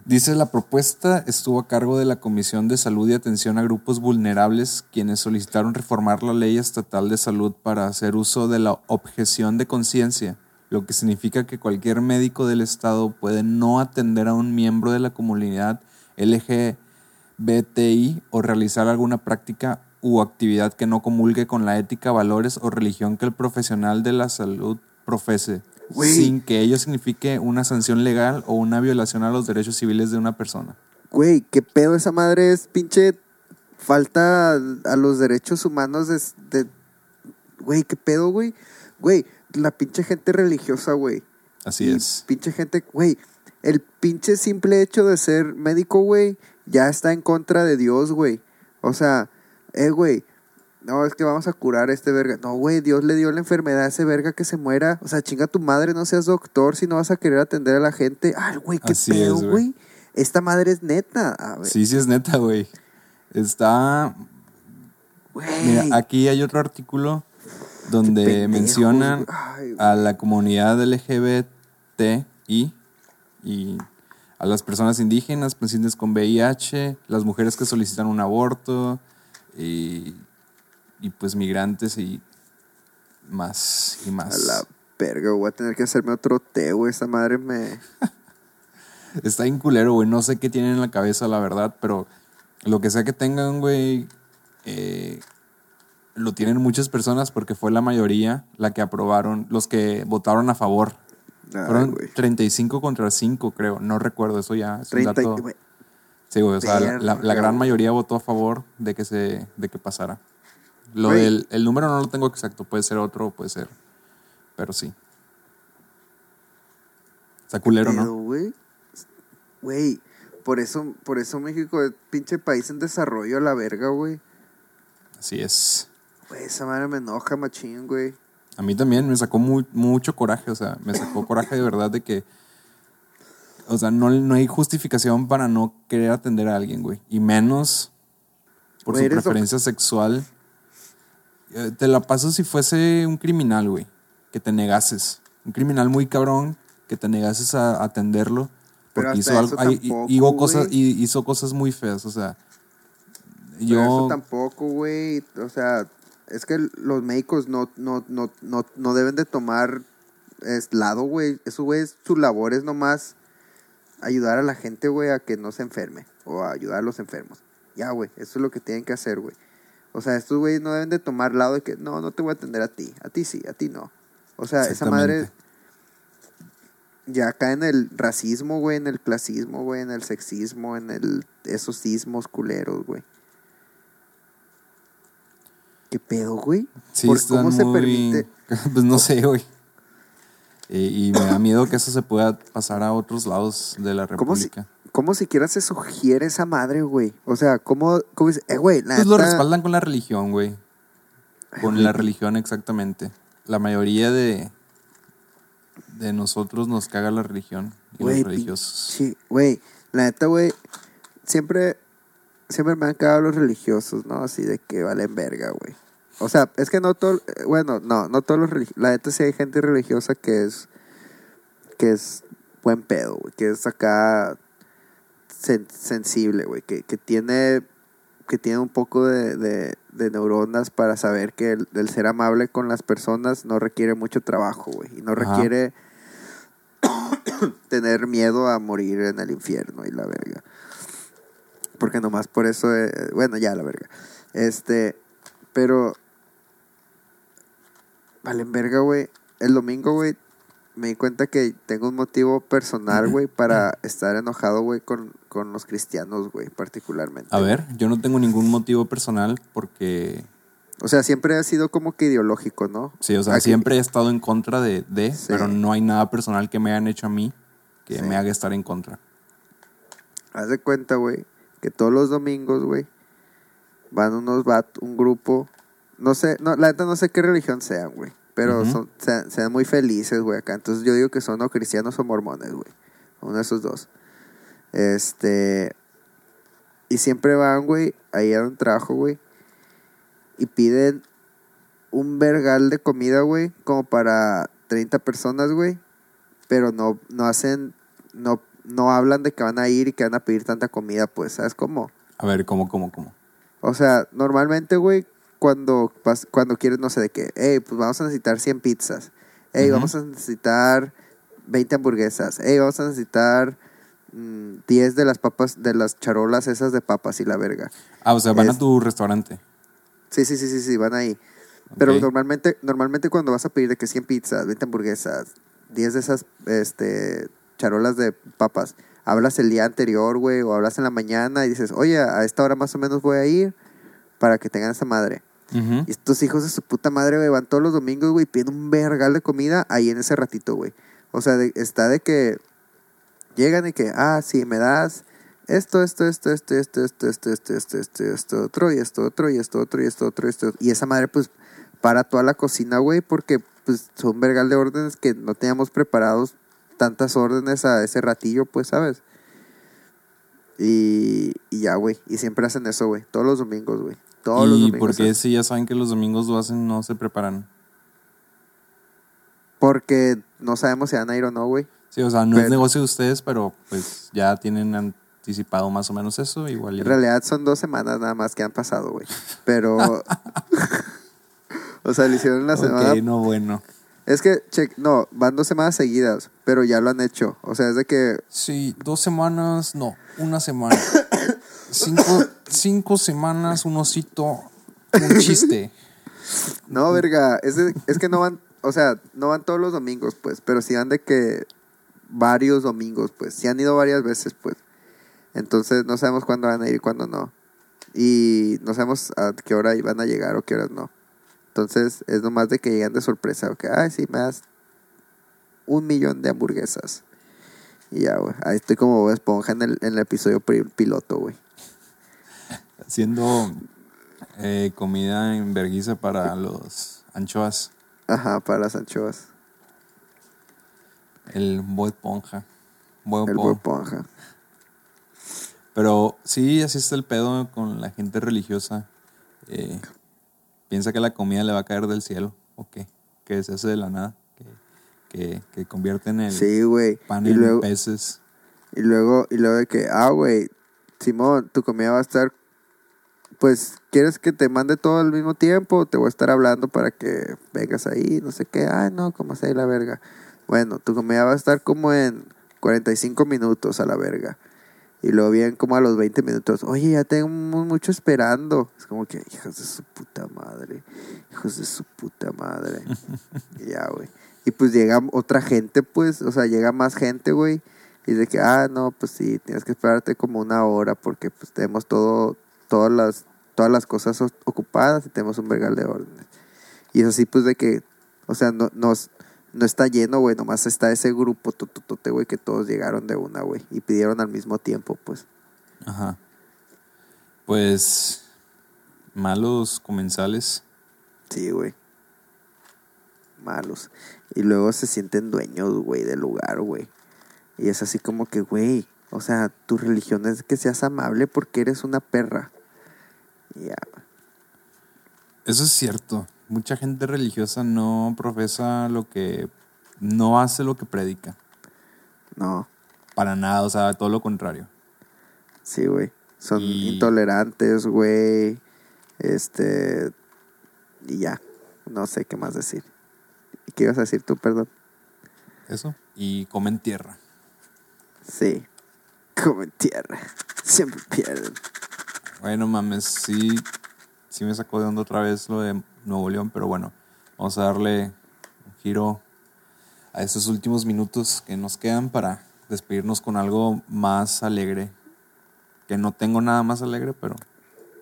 Dice la propuesta estuvo a cargo de la Comisión de Salud y Atención a Grupos Vulnerables, quienes solicitaron reformar la ley estatal de salud para hacer uso de la objeción de conciencia, lo que significa que cualquier médico del Estado puede no atender a un miembro de la comunidad LGBTI o realizar alguna práctica u actividad que no comulgue con la ética, valores o religión que el profesional de la salud profese, sin que ello signifique una sanción legal o una violación a los derechos civiles de una persona. Güey, ¿qué pedo esa madre es pinche falta a los derechos humanos de- Güey, ¿qué pedo, güey? Güey, la pinche gente religiosa, güey. Así Y es. Pinche gente, güey. El pinche simple hecho de ser médico, güey, ya está en contra de Dios, güey. O sea, eh, güey. No, es que vamos a curar a este verga. No, güey, Dios le dio la enfermedad a ese verga que se muera. O sea, chinga tu madre, no seas doctor si no vas a querer atender a la gente. Ay, güey, qué Así pedo, güey. Esta madre es neta. A ver, Sí, sí es neta, güey. Está... Mira, aquí hay otro artículo donde mencionan. Ay, a la comunidad LGBTI y a las personas indígenas, pacientes con VIH, las mujeres que solicitan un aborto y, y pues migrantes y más y A más. la verga, voy a tener que hacerme otro té, güey. Esa madre me. Está bien culero, güey. No sé qué tienen en la cabeza, la verdad, pero lo que sea que tengan, güey, eh, lo tienen muchas personas porque fue la mayoría la que aprobaron, los que votaron a favor. Ay, Fueron güey. 35 contra 5, creo. No recuerdo, eso ya es un 30, dato. güey. Sí, güey, o sea, la, la- la Verga, gran mayoría votó a favor de que se de que pasara. Lo Güey. del el número no lo tengo exacto, puede ser otro, puede ser, pero sí. Está culero, Pero, ¿no? güey. Güey, por eso, por eso México es pinche país en desarrollo a la verga, güey. Así es. Güey, esa madre me enoja, machín, güey. A mí también me sacó mu- mucho coraje, o sea, me sacó coraje de verdad de que, o sea, no, no hay justificación para no querer atender a alguien, güey. Y menos por Güey, su preferencia sexual. Eh, Te la paso si fuese un criminal, güey, que te negases. Un criminal muy cabrón, que te negases a atenderlo. Porque hizo, algo, tampoco, hizo cosas, y- hizo cosas muy feas, o sea. Pero Yo, eso tampoco, güey. O sea, es que los médicos no, no, no, no, no deben de tomar es, lado, güey. Eso, güey, su labor es nomás ayudar a la gente, güey, a que no se enferme. O a ayudar a los enfermos. Ya, güey, eso es lo que tienen que hacer, güey. O sea, estos güeyes no deben de tomar lado de que, no, no te voy a atender a ti. A ti sí, a ti no. O sea, esa madre ya cae en el racismo, güey, en el clasismo, güey, en el sexismo, en el esos sismos culeros, güey. ¿Qué pedo, güey? Sí, ¿Por cómo se permite? Pues no sé, güey. Y, y me da miedo que eso se pueda pasar a otros lados de la ¿Cómo si, República. cómo siquiera se sugiere esa madre, güey? O sea, ¿cómo, cómo dice? Eh, güey, la Pues lo respaldan con la religión, güey. Con la religión, exactamente. La mayoría de, de nosotros nos caga la religión y Güey, los religiosos. Sí, güey, la neta, güey, siempre, siempre me han cagado los religiosos, ¿no? Así de que valen verga, güey. O sea, es que no todo, eh, bueno, no, no todos los religiosos, la neta sí hay gente religiosa que es, que es buen pedo, güey, que es acá sen- sensible, güey, que, que tiene, que tiene un poco de, de, de neuronas para saber que el, el ser amable con las personas no requiere mucho trabajo, güey, y no Ajá. requiere tener miedo a morir en el infierno y la verga. Porque nomás por eso, eh, bueno, ya la verga. Este, pero, valen verga, güey. El domingo, güey, me di cuenta que tengo un motivo personal, güey, para estar enojado, güey, con, con los cristianos, güey, particularmente. A ver, yo no tengo ningún motivo personal porque, O sea, siempre ha sido como que ideológico, ¿no? sí, o sea, Aquí- siempre he estado en contra de, de Sí. pero no hay nada personal que me hayan hecho a mí que Sí. me haga estar en contra. Haz de cuenta, güey, que todos los domingos, güey, van unos bat, un grupo, no sé, no, la neta no sé qué religión sean, güey, pero son, sean, sean muy felices, güey, acá. Entonces yo digo que son o cristianos o mormones, güey, uno de esos dos. Este, y siempre van, güey, ahí a un trabajo, güey, y piden un vergal de comida, güey, como para 30 personas, güey, pero no, no hacen, no, no hablan de que van a ir y que van a pedir tanta comida, pues, ¿sabes cómo? A ver, ¿cómo, cómo, cómo? O sea, normalmente, güey, cuando, cuando quieres, no sé de qué, hey, pues vamos a necesitar 100 pizzas, hey, vamos a necesitar 20 hamburguesas, hey, vamos a necesitar mm, 10 de las papas, de las charolas esas de papas y la verga. Ah, o sea, van Es- a tu restaurante. Sí, sí, sí, sí, sí, van ahí. Pero normalmente, normalmente cuando vas a pedir de que 100 pizzas, 20 hamburguesas, 10 de esas este, charolas de papas, hablas el día anterior, güey, o hablas en la mañana y dices, oye, a esta hora más o menos voy a ir para que tengan esa madre. Y estos hijos de su puta madre, güey, van todos los domingos, güey, piden un vergal de comida ahí en ese ratito, güey. O sea, está de que llegan y que, ah, sí, me das esto, esto, esto, esto, esto, esto, esto, esto, esto, esto, esto, otro, y esto, otro, y esto, otro, y esto, otro, y esto. Y esa madre, pues, para toda la cocina, güey, porque, pues, son vergal de órdenes que no teníamos preparados tantas órdenes a ese ratillo, pues, ¿sabes? Y, y ya, güey. Y siempre hacen eso, güey. Todos los domingos, güey. Todos los ¿Y domingos. por qué si ya saben que los domingos lo hacen, no se preparan? Porque no sabemos si van a ir o no, güey. Sí, o sea, no es negocio de ustedes, pero pues ya tienen anticipado más o menos eso, igual. y- En realidad son dos semanas nada más que han pasado, güey. Pero. o sea, lo hicieron la semana. Ok, no, bueno. Es que, che, no, van dos semanas seguidas, pero ya lo han hecho. O sea, es de que. Sí, dos semanas, no, una semana. cinco, cinco semanas, un osito, un chiste. No, verga. Es, de- es que no van. O sea, no van todos los domingos, pues. Pero sí van de que. Varios domingos, pues. Sí han ido varias veces, pues. Entonces no sabemos cuándo van a ir y cuándo no. Y no sabemos a qué hora van a llegar o qué horas no. Entonces es nomás de que llegan de sorpresa. Que, ay, sí, me das un millón de hamburguesas. Y ya, güey. Ahí estoy como Esponja en el, en el episodio piloto, güey. Haciendo eh, comida en vergüenza para los anchoas. Ajá, para las anchoas. El Bob Esponja. Bob El Esponja. Esponja. Pero sí, así está el pedo con la gente religiosa. Eh, piensa que la comida le va a caer del cielo. ¿O qué? Que se hace de la nada. Que, que, que convierten el Sí, pan Y en luego, peces. y luego, y luego de que, ah, güey, Simón, tu comida va a estar, pues, ¿quieres que te mande todo al mismo tiempo? Te voy a estar hablando para que vengas ahí, no sé qué. Ay, no, como sea la verga. Bueno, tu comida va a estar como en 45 minutos a la verga. Y luego bien como a los 20 minutos, oye, ya tengo mucho esperando. Es como que, hijos de su puta madre, hijos de su puta madre. y ya, güey. Y pues llega otra gente, pues, o sea, llega más gente, güey. Y de que, ah, no, pues sí, tienes que esperarte como una hora porque pues tenemos todo, todas las, todas las cosas ocupadas y tenemos un vergal de órdenes. Y es así, pues, de que, o sea, no, nos, no está lleno, güey, nomás está ese grupo tototote, güey, que todos llegaron de una, güey, y pidieron al mismo tiempo, pues. Ajá. Pues malos comensales. Sí, güey. Malos. Y luego se sienten dueños, güey, del lugar, güey. Y es así como que, güey, o sea, tu religión es que seas amable porque eres una perra. Ya. Eso es cierto. Mucha gente religiosa no profesa lo que. no hace lo que predica. No, Para nada, o sea, todo lo contrario. sí, güey. Son Y- intolerantes, güey. Este. Y ya. No sé qué más decir. ¿Y qué ibas a decir tú, perdón? Eso. Y comen tierra. Sí. Como en tierra. Siempre pierden. Bueno, mames, sí, sí me sacó de onda otra vez lo de Nuevo León, pero bueno, vamos a darle un giro a estos últimos minutos que nos quedan para despedirnos con algo más alegre. Que no tengo nada más alegre, pero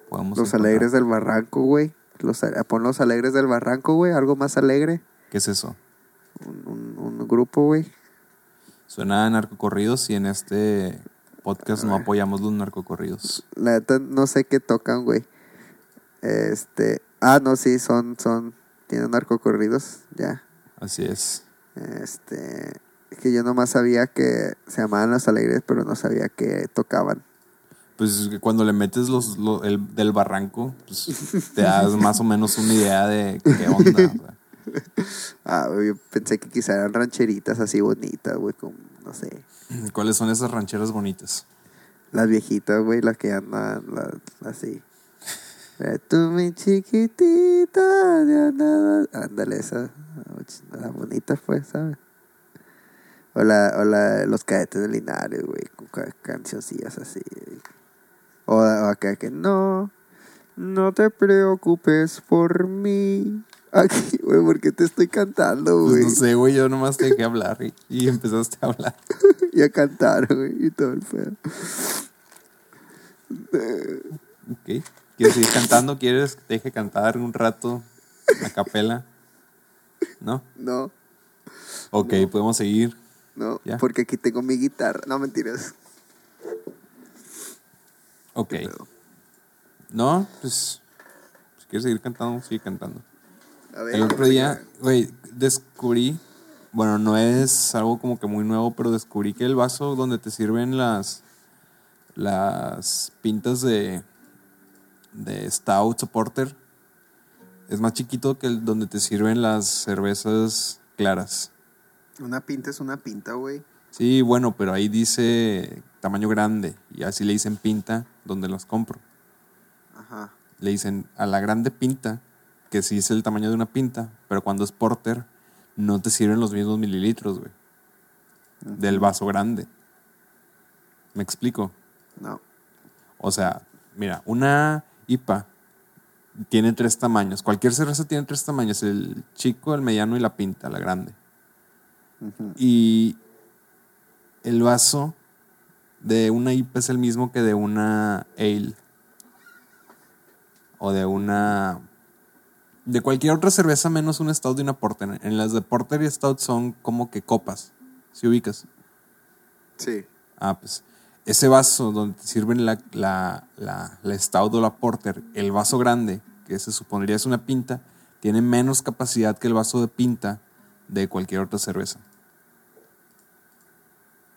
podemos. Los encontrar. alegres del barranco, güey. Los, pon los alegres del barranco, güey. Algo más alegre. ¿Qué es eso? Un, un- un grupo, güey. Suena a narcocorridos y en este podcast no apoyamos los narcocorridos. La neta, no sé qué tocan, güey. Este. Ah, no, sí, son. son Tienen narcocorridos, ya. Así es. Este. Es que yo nomás sabía que se llamaban los alegres, pero no sabía que tocaban. Pues que cuando le metes los, lo- el, del barranco, pues te das más o menos una idea de qué onda. o sea. Ah, yo pensé que quizá eran rancheritas así bonitas, güey, con. No sé. ¿Cuáles son esas rancheras bonitas? Las viejitas, güey, las que andan las, así. Tú, mi chiquitita, de nada. Ándale, esa. La bonita fue, ¿sabes? O la, o la, los cadetes de Linares, güey, con ca- cancioncillas así. O, o acá que no, no te preocupes por mí. Aquí, güey, ¿por qué te estoy cantando, Pues güey? no sé, güey, yo nomás te dejé hablar y, y empezaste a hablar. Y a cantar, güey, y todo el feo. Ok. ¿Quieres seguir cantando? ¿Quieres que te deje cantar un rato a capela? ¿No? No. Ok, podemos seguir. No, Ya. porque aquí tengo mi guitarra. No, mentiras. Ok. No, pues. Si quieres seguir cantando, sigue cantando. A ver, El otro día, güey, descubrí, bueno, no es algo como que muy nuevo, pero descubrí que el vaso donde te sirven las las pintas de de stout o porter es más chiquito que el donde te sirven las cervezas claras. Una pinta es una pinta, güey. Sí, bueno, pero ahí dice tamaño grande y así le dicen pinta donde las compro. Ajá. le dicen a la grande pinta, que sí es el tamaño de una pinta, pero cuando es porter, no te sirven los mismos mililitros, güey. Del vaso grande. ¿Me explico? No. O sea, mira, una IPA tiene tres tamaños. Cualquier cerveza tiene tres tamaños: el chico, el mediano y la pinta, la grande. Y el vaso de una IPA es el mismo que de una ale. O de una. De cualquier otra cerveza menos un stout y una porter. En las de porter y stout son como que copas. Si ubicas. Sí. Ah, pues. Ese vaso donde te sirven la, la, la, la stout o la porter, el vaso grande, que se supondría es una pinta, tiene menos capacidad que el vaso de pinta de cualquier otra cerveza.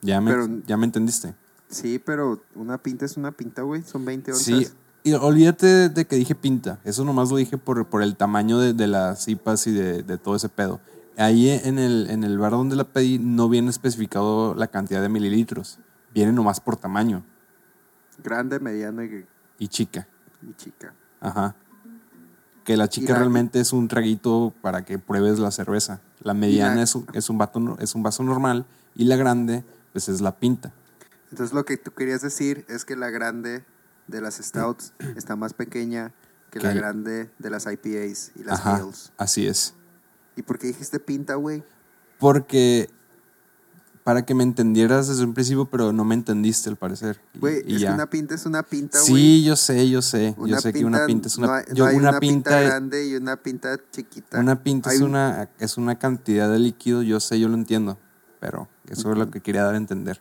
¿Ya me, Pero- ¿ya me entendiste? Sí, pero una pinta es una pinta, güey. Son 20 onzas. Sí, y olvídate de que dije pinta. Eso nomás lo dije por, por el tamaño de, de las IPAs y de, de todo ese pedo. Ahí en el, en el bar donde la pedí no viene especificado la cantidad de mililitros. Viene nomás por tamaño Grande, mediano y, y chica. y chica. Ajá. Que la chica la- realmente es un traguito para que pruebes la cerveza. La mediana la- es, un, es, un vato es un vaso normal y la grande pues es la pinta. Entonces lo que tú querías decir es que la grande de las stouts está más pequeña que la grande de las IPAs y las Ajá, ales. así es. ¿Y por qué dijiste pinta, güey? Porque para que me entendieras desde un principio, pero no me entendiste al parecer. Güey, es ya. que una pinta es una pinta, güey. Sí, yo sé, yo sé. yo Una sé que una pinta es una, no hay, yo no hay una, una pinta, pinta, grande y una pinta chiquita. una pinta Hay es un- una es una cantidad de líquido, yo sé, yo lo entiendo, pero eso es lo que quería dar a entender.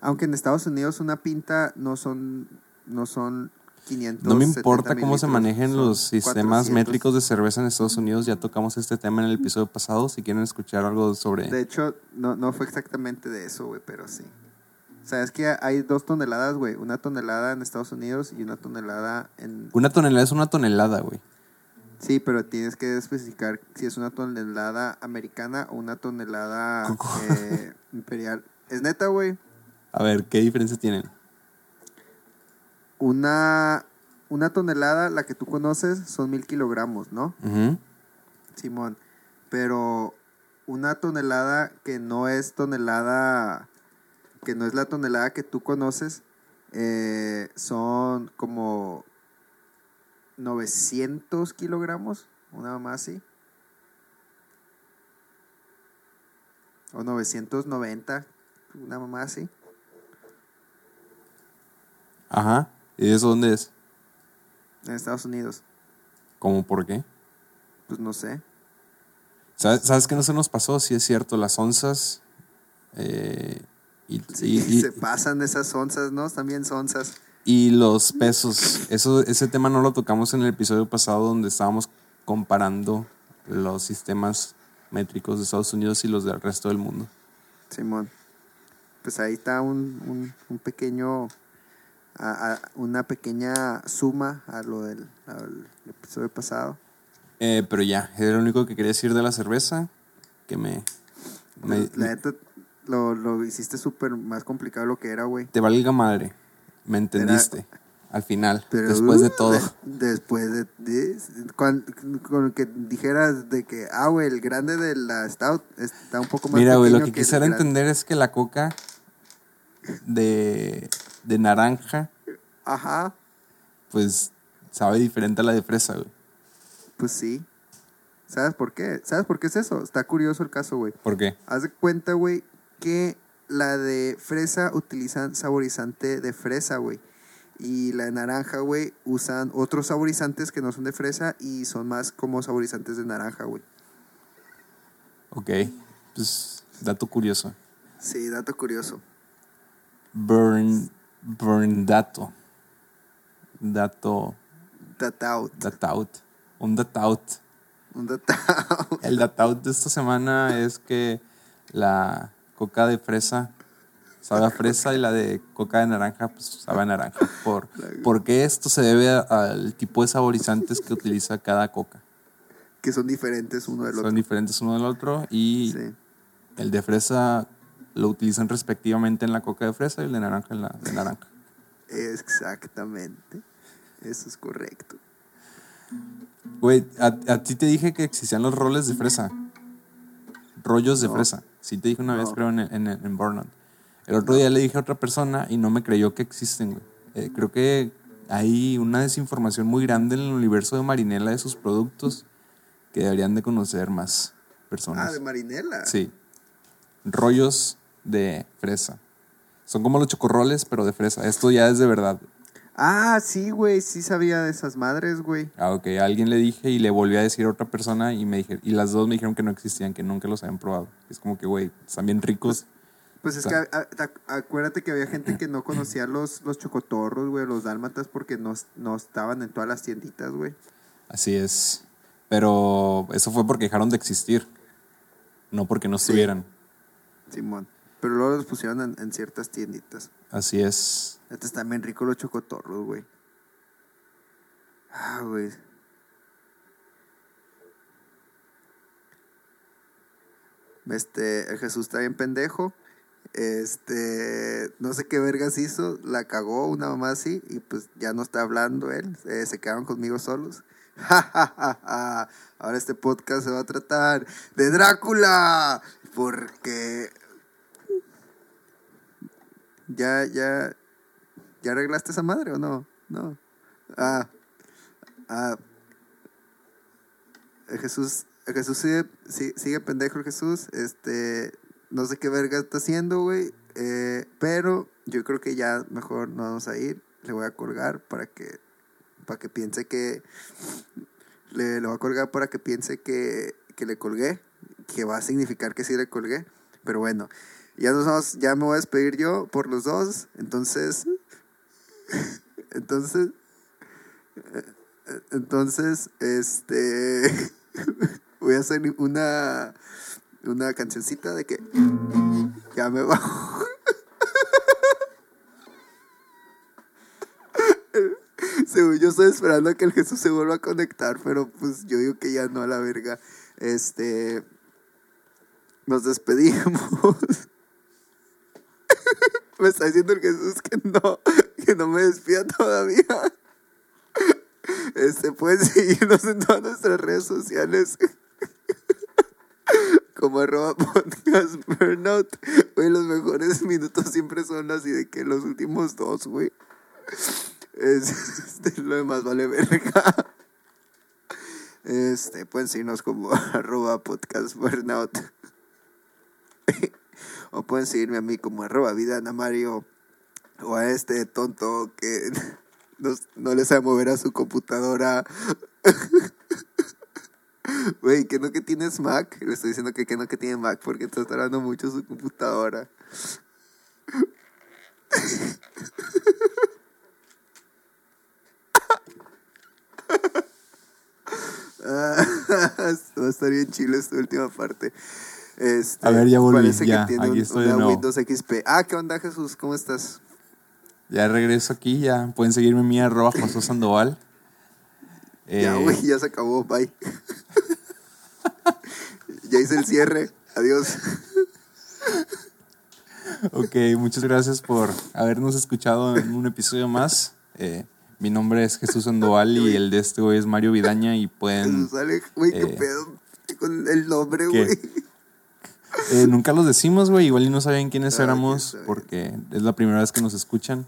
Aunque en Estados Unidos una pinta no son no son 500 No me importa cómo se manejen los sistemas 400. métricos de cerveza en Estados Unidos. Ya tocamos este tema en el episodio pasado. Si quieren escuchar algo sobre... De hecho, no, no fue exactamente de eso, güey, pero sí. O sea, es que hay dos toneladas, güey. Una tonelada en Estados Unidos y una tonelada en... Una tonelada es una tonelada, güey. Sí, pero tienes que especificar si es una tonelada americana o una tonelada eh, imperial. Es neta, güey. A ver, ¿qué diferencia tienen? Una, una tonelada, la que tú conoces, son mil kilogramos, ¿no? Simón. Pero una tonelada que no es tonelada, que no es la tonelada que tú conoces, eh, son como 900 kilogramos, una más así. O 990, una mamá así. Ajá. ¿Y eso dónde es? En Estados Unidos. ¿Cómo por qué? Pues no sé. ¿Sabes, ¿Sabes qué no se nos pasó? Sí es cierto, las onzas... eh, y, Sí, y- y- se pasan esas onzas, ¿no? También onzas. y los pesos. Eso, ese tema no lo tocamos en el episodio pasado donde estábamos comparando los sistemas métricos de Estados Unidos y los del resto del mundo. Simón. Pues ahí está un, un, un pequeño, a- a- una pequeña suma a lo del al episodio pasado. Eh, pero ya, era lo único que quería decir de la cerveza. Que me. me- Pues, la neta, lo, lo hiciste súper más complicado lo que era, güey. te valga madre. Me entendiste. Al final, Pero, después de uh, todo. de- después de, de- cuan- con que dijeras de que, ah, güey, el grande de la Stout está un poco más Mira, güey, lo que quisiera entender es que la coca de, de naranja, Ajá, pues sabe diferente a la de fresa, güey. pues sí. ¿Sabes por qué? ¿Sabes por qué es eso? Está curioso el caso, güey. ¿Por qué? Haz de cuenta, güey, que la de fresa utilizan saborizante de fresa, güey. Y la de naranja, güey, usan otros saborizantes que no son de fresa y son más como saborizantes de naranja, güey. Ok, pues dato curioso. Sí, dato curioso. Burn, burn dato. Dato, Dataut. dataut. Un dataut. Un dataut. El dataut de esta semana es que la coca de fresa sabe a fresa y la de coca de naranja pues sabe a naranja. Por, porque esto se debe al tipo de saborizantes que utiliza cada coca. Que son diferentes uno del Son otro. diferentes uno del otro y Sí. el de fresa lo utilizan respectivamente en la coca de fresa y el de naranja en la de naranja. Exactamente. Eso es correcto. Güey, a, a ti te dije que existían los roles de fresa. Rollos de No. fresa. Sí te dije una vez, creo, en, en, en Burnout. El otro día le dije a otra persona y no me creyó que existen, güey. Eh, creo que hay una desinformación muy grande en el universo de Marinela de sus productos que deberían de conocer más personas. Ah, de marinela. Sí. Rollos de fresa. Son como los chocorroles, pero de fresa. Esto ya es de verdad. Ah, sí, güey, sí sabía de esas madres, güey. Ah, ok. A alguien le dije y le volví a decir a otra persona y me dije, y las dos me dijeron que no existían, que nunca los habían probado. Es como que, güey, están bien ricos. Pues es que a- a- acuérdate que había gente que no conocía los, los chocotorros, güey, los dálmatas porque no, no estaban en todas las tienditas, güey. Así es. Pero eso fue porque dejaron de existir. No porque no estuvieran. Simón. Pero luego los pusieron en, en ciertas tienditas. Así es. Este están bien ricos los chocotorros, güey. Ah, güey. Este, el Jesús está bien pendejo. Este, no sé qué vergas hizo, la cagó una mamá así y pues ya no está hablando él, eh, se quedaron conmigo solos. Ahora este podcast se va a tratar de Drácula, porque ya, ya, ya arreglaste esa madre o no, no. Ah, ah, el Jesús, el Jesús sigue, sigue, sigue pendejo Jesús, este, no sé qué verga está haciendo, güey, eh, pero yo creo que ya mejor no vamos a ir, le voy a colgar para que, para que piense que, le, le voy a colgar para que piense que, que le colgué, que va a significar que sí le colgué, pero bueno, ya nos ya me voy a despedir yo por los dos, entonces, entonces, entonces, este, voy a hacer una, una cancioncita de que ya me bajo. Según yo estoy esperando a que el Jesús se vuelva a conectar, pero pues yo digo que ya no a la verga. Este, nos despedimos. Me está diciendo el Jesús que no, que no me despida todavía. Este, pueden seguirnos en todas nuestras redes sociales. Como arroba podcast burnout. Güey, los mejores minutos siempre son así de que los últimos dos, güey. Es- Este, lo demás vale verga. Este, pueden seguirnos como arroba podcast burnout. O pueden seguirme a mí como arroba vida Ana Mario. O a este tonto que no, no le sabe mover a su computadora. Güey, que no que tienes Mac. Le estoy diciendo que, que no que tiene Mac porque está tardando mucho su computadora. Ah, Va a estar bien chile esta última parte. Este, A ver, ya volví, Parece ya, que tiene aquí un- estoy de nuevo. Windows XP. Ah, ¿qué onda, Jesús? ¿Cómo estás? Ya regreso aquí, ya pueden seguirme en mi arroba Josué Sandoval. Ya, Eh, güey, ya se acabó. Bye. ya hice el cierre. Adiós. Ok, muchas gracias por habernos escuchado en un episodio más. Eh, mi nombre es Jesús Sandoval y el de este güey es Mario Vidaña y pueden... Jesús Alex, güey, qué eh, pedo con el nombre, güey. Eh, nunca los decimos, güey, igual y no sabían quiénes Ah, éramos porque es la primera vez que nos escuchan,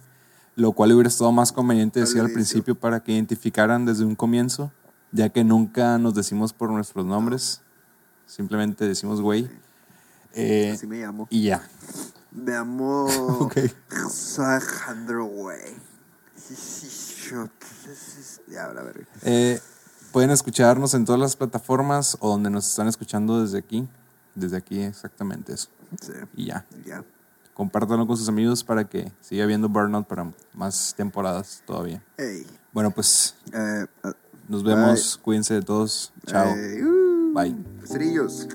lo cual hubiera estado más conveniente decir al principio para que identificaran desde un comienzo, ya que nunca nos decimos por nuestros nombres, simplemente decimos güey. Eh, Así me llamo. y ya. Me llamo Ok. Soy Alejandro, güey. Ya. Eh, pueden escucharnos en todas las plataformas o donde nos están escuchando desde aquí. Desde aquí exactamente eso. Sí, Y ya. ya. Compártanlo con sus amigos para que siga habiendo Burnout para más temporadas todavía. Ey. Bueno, pues Eh, nos vemos. Cuídense de todos. Chao. eh, uh, Bye. Cerillos.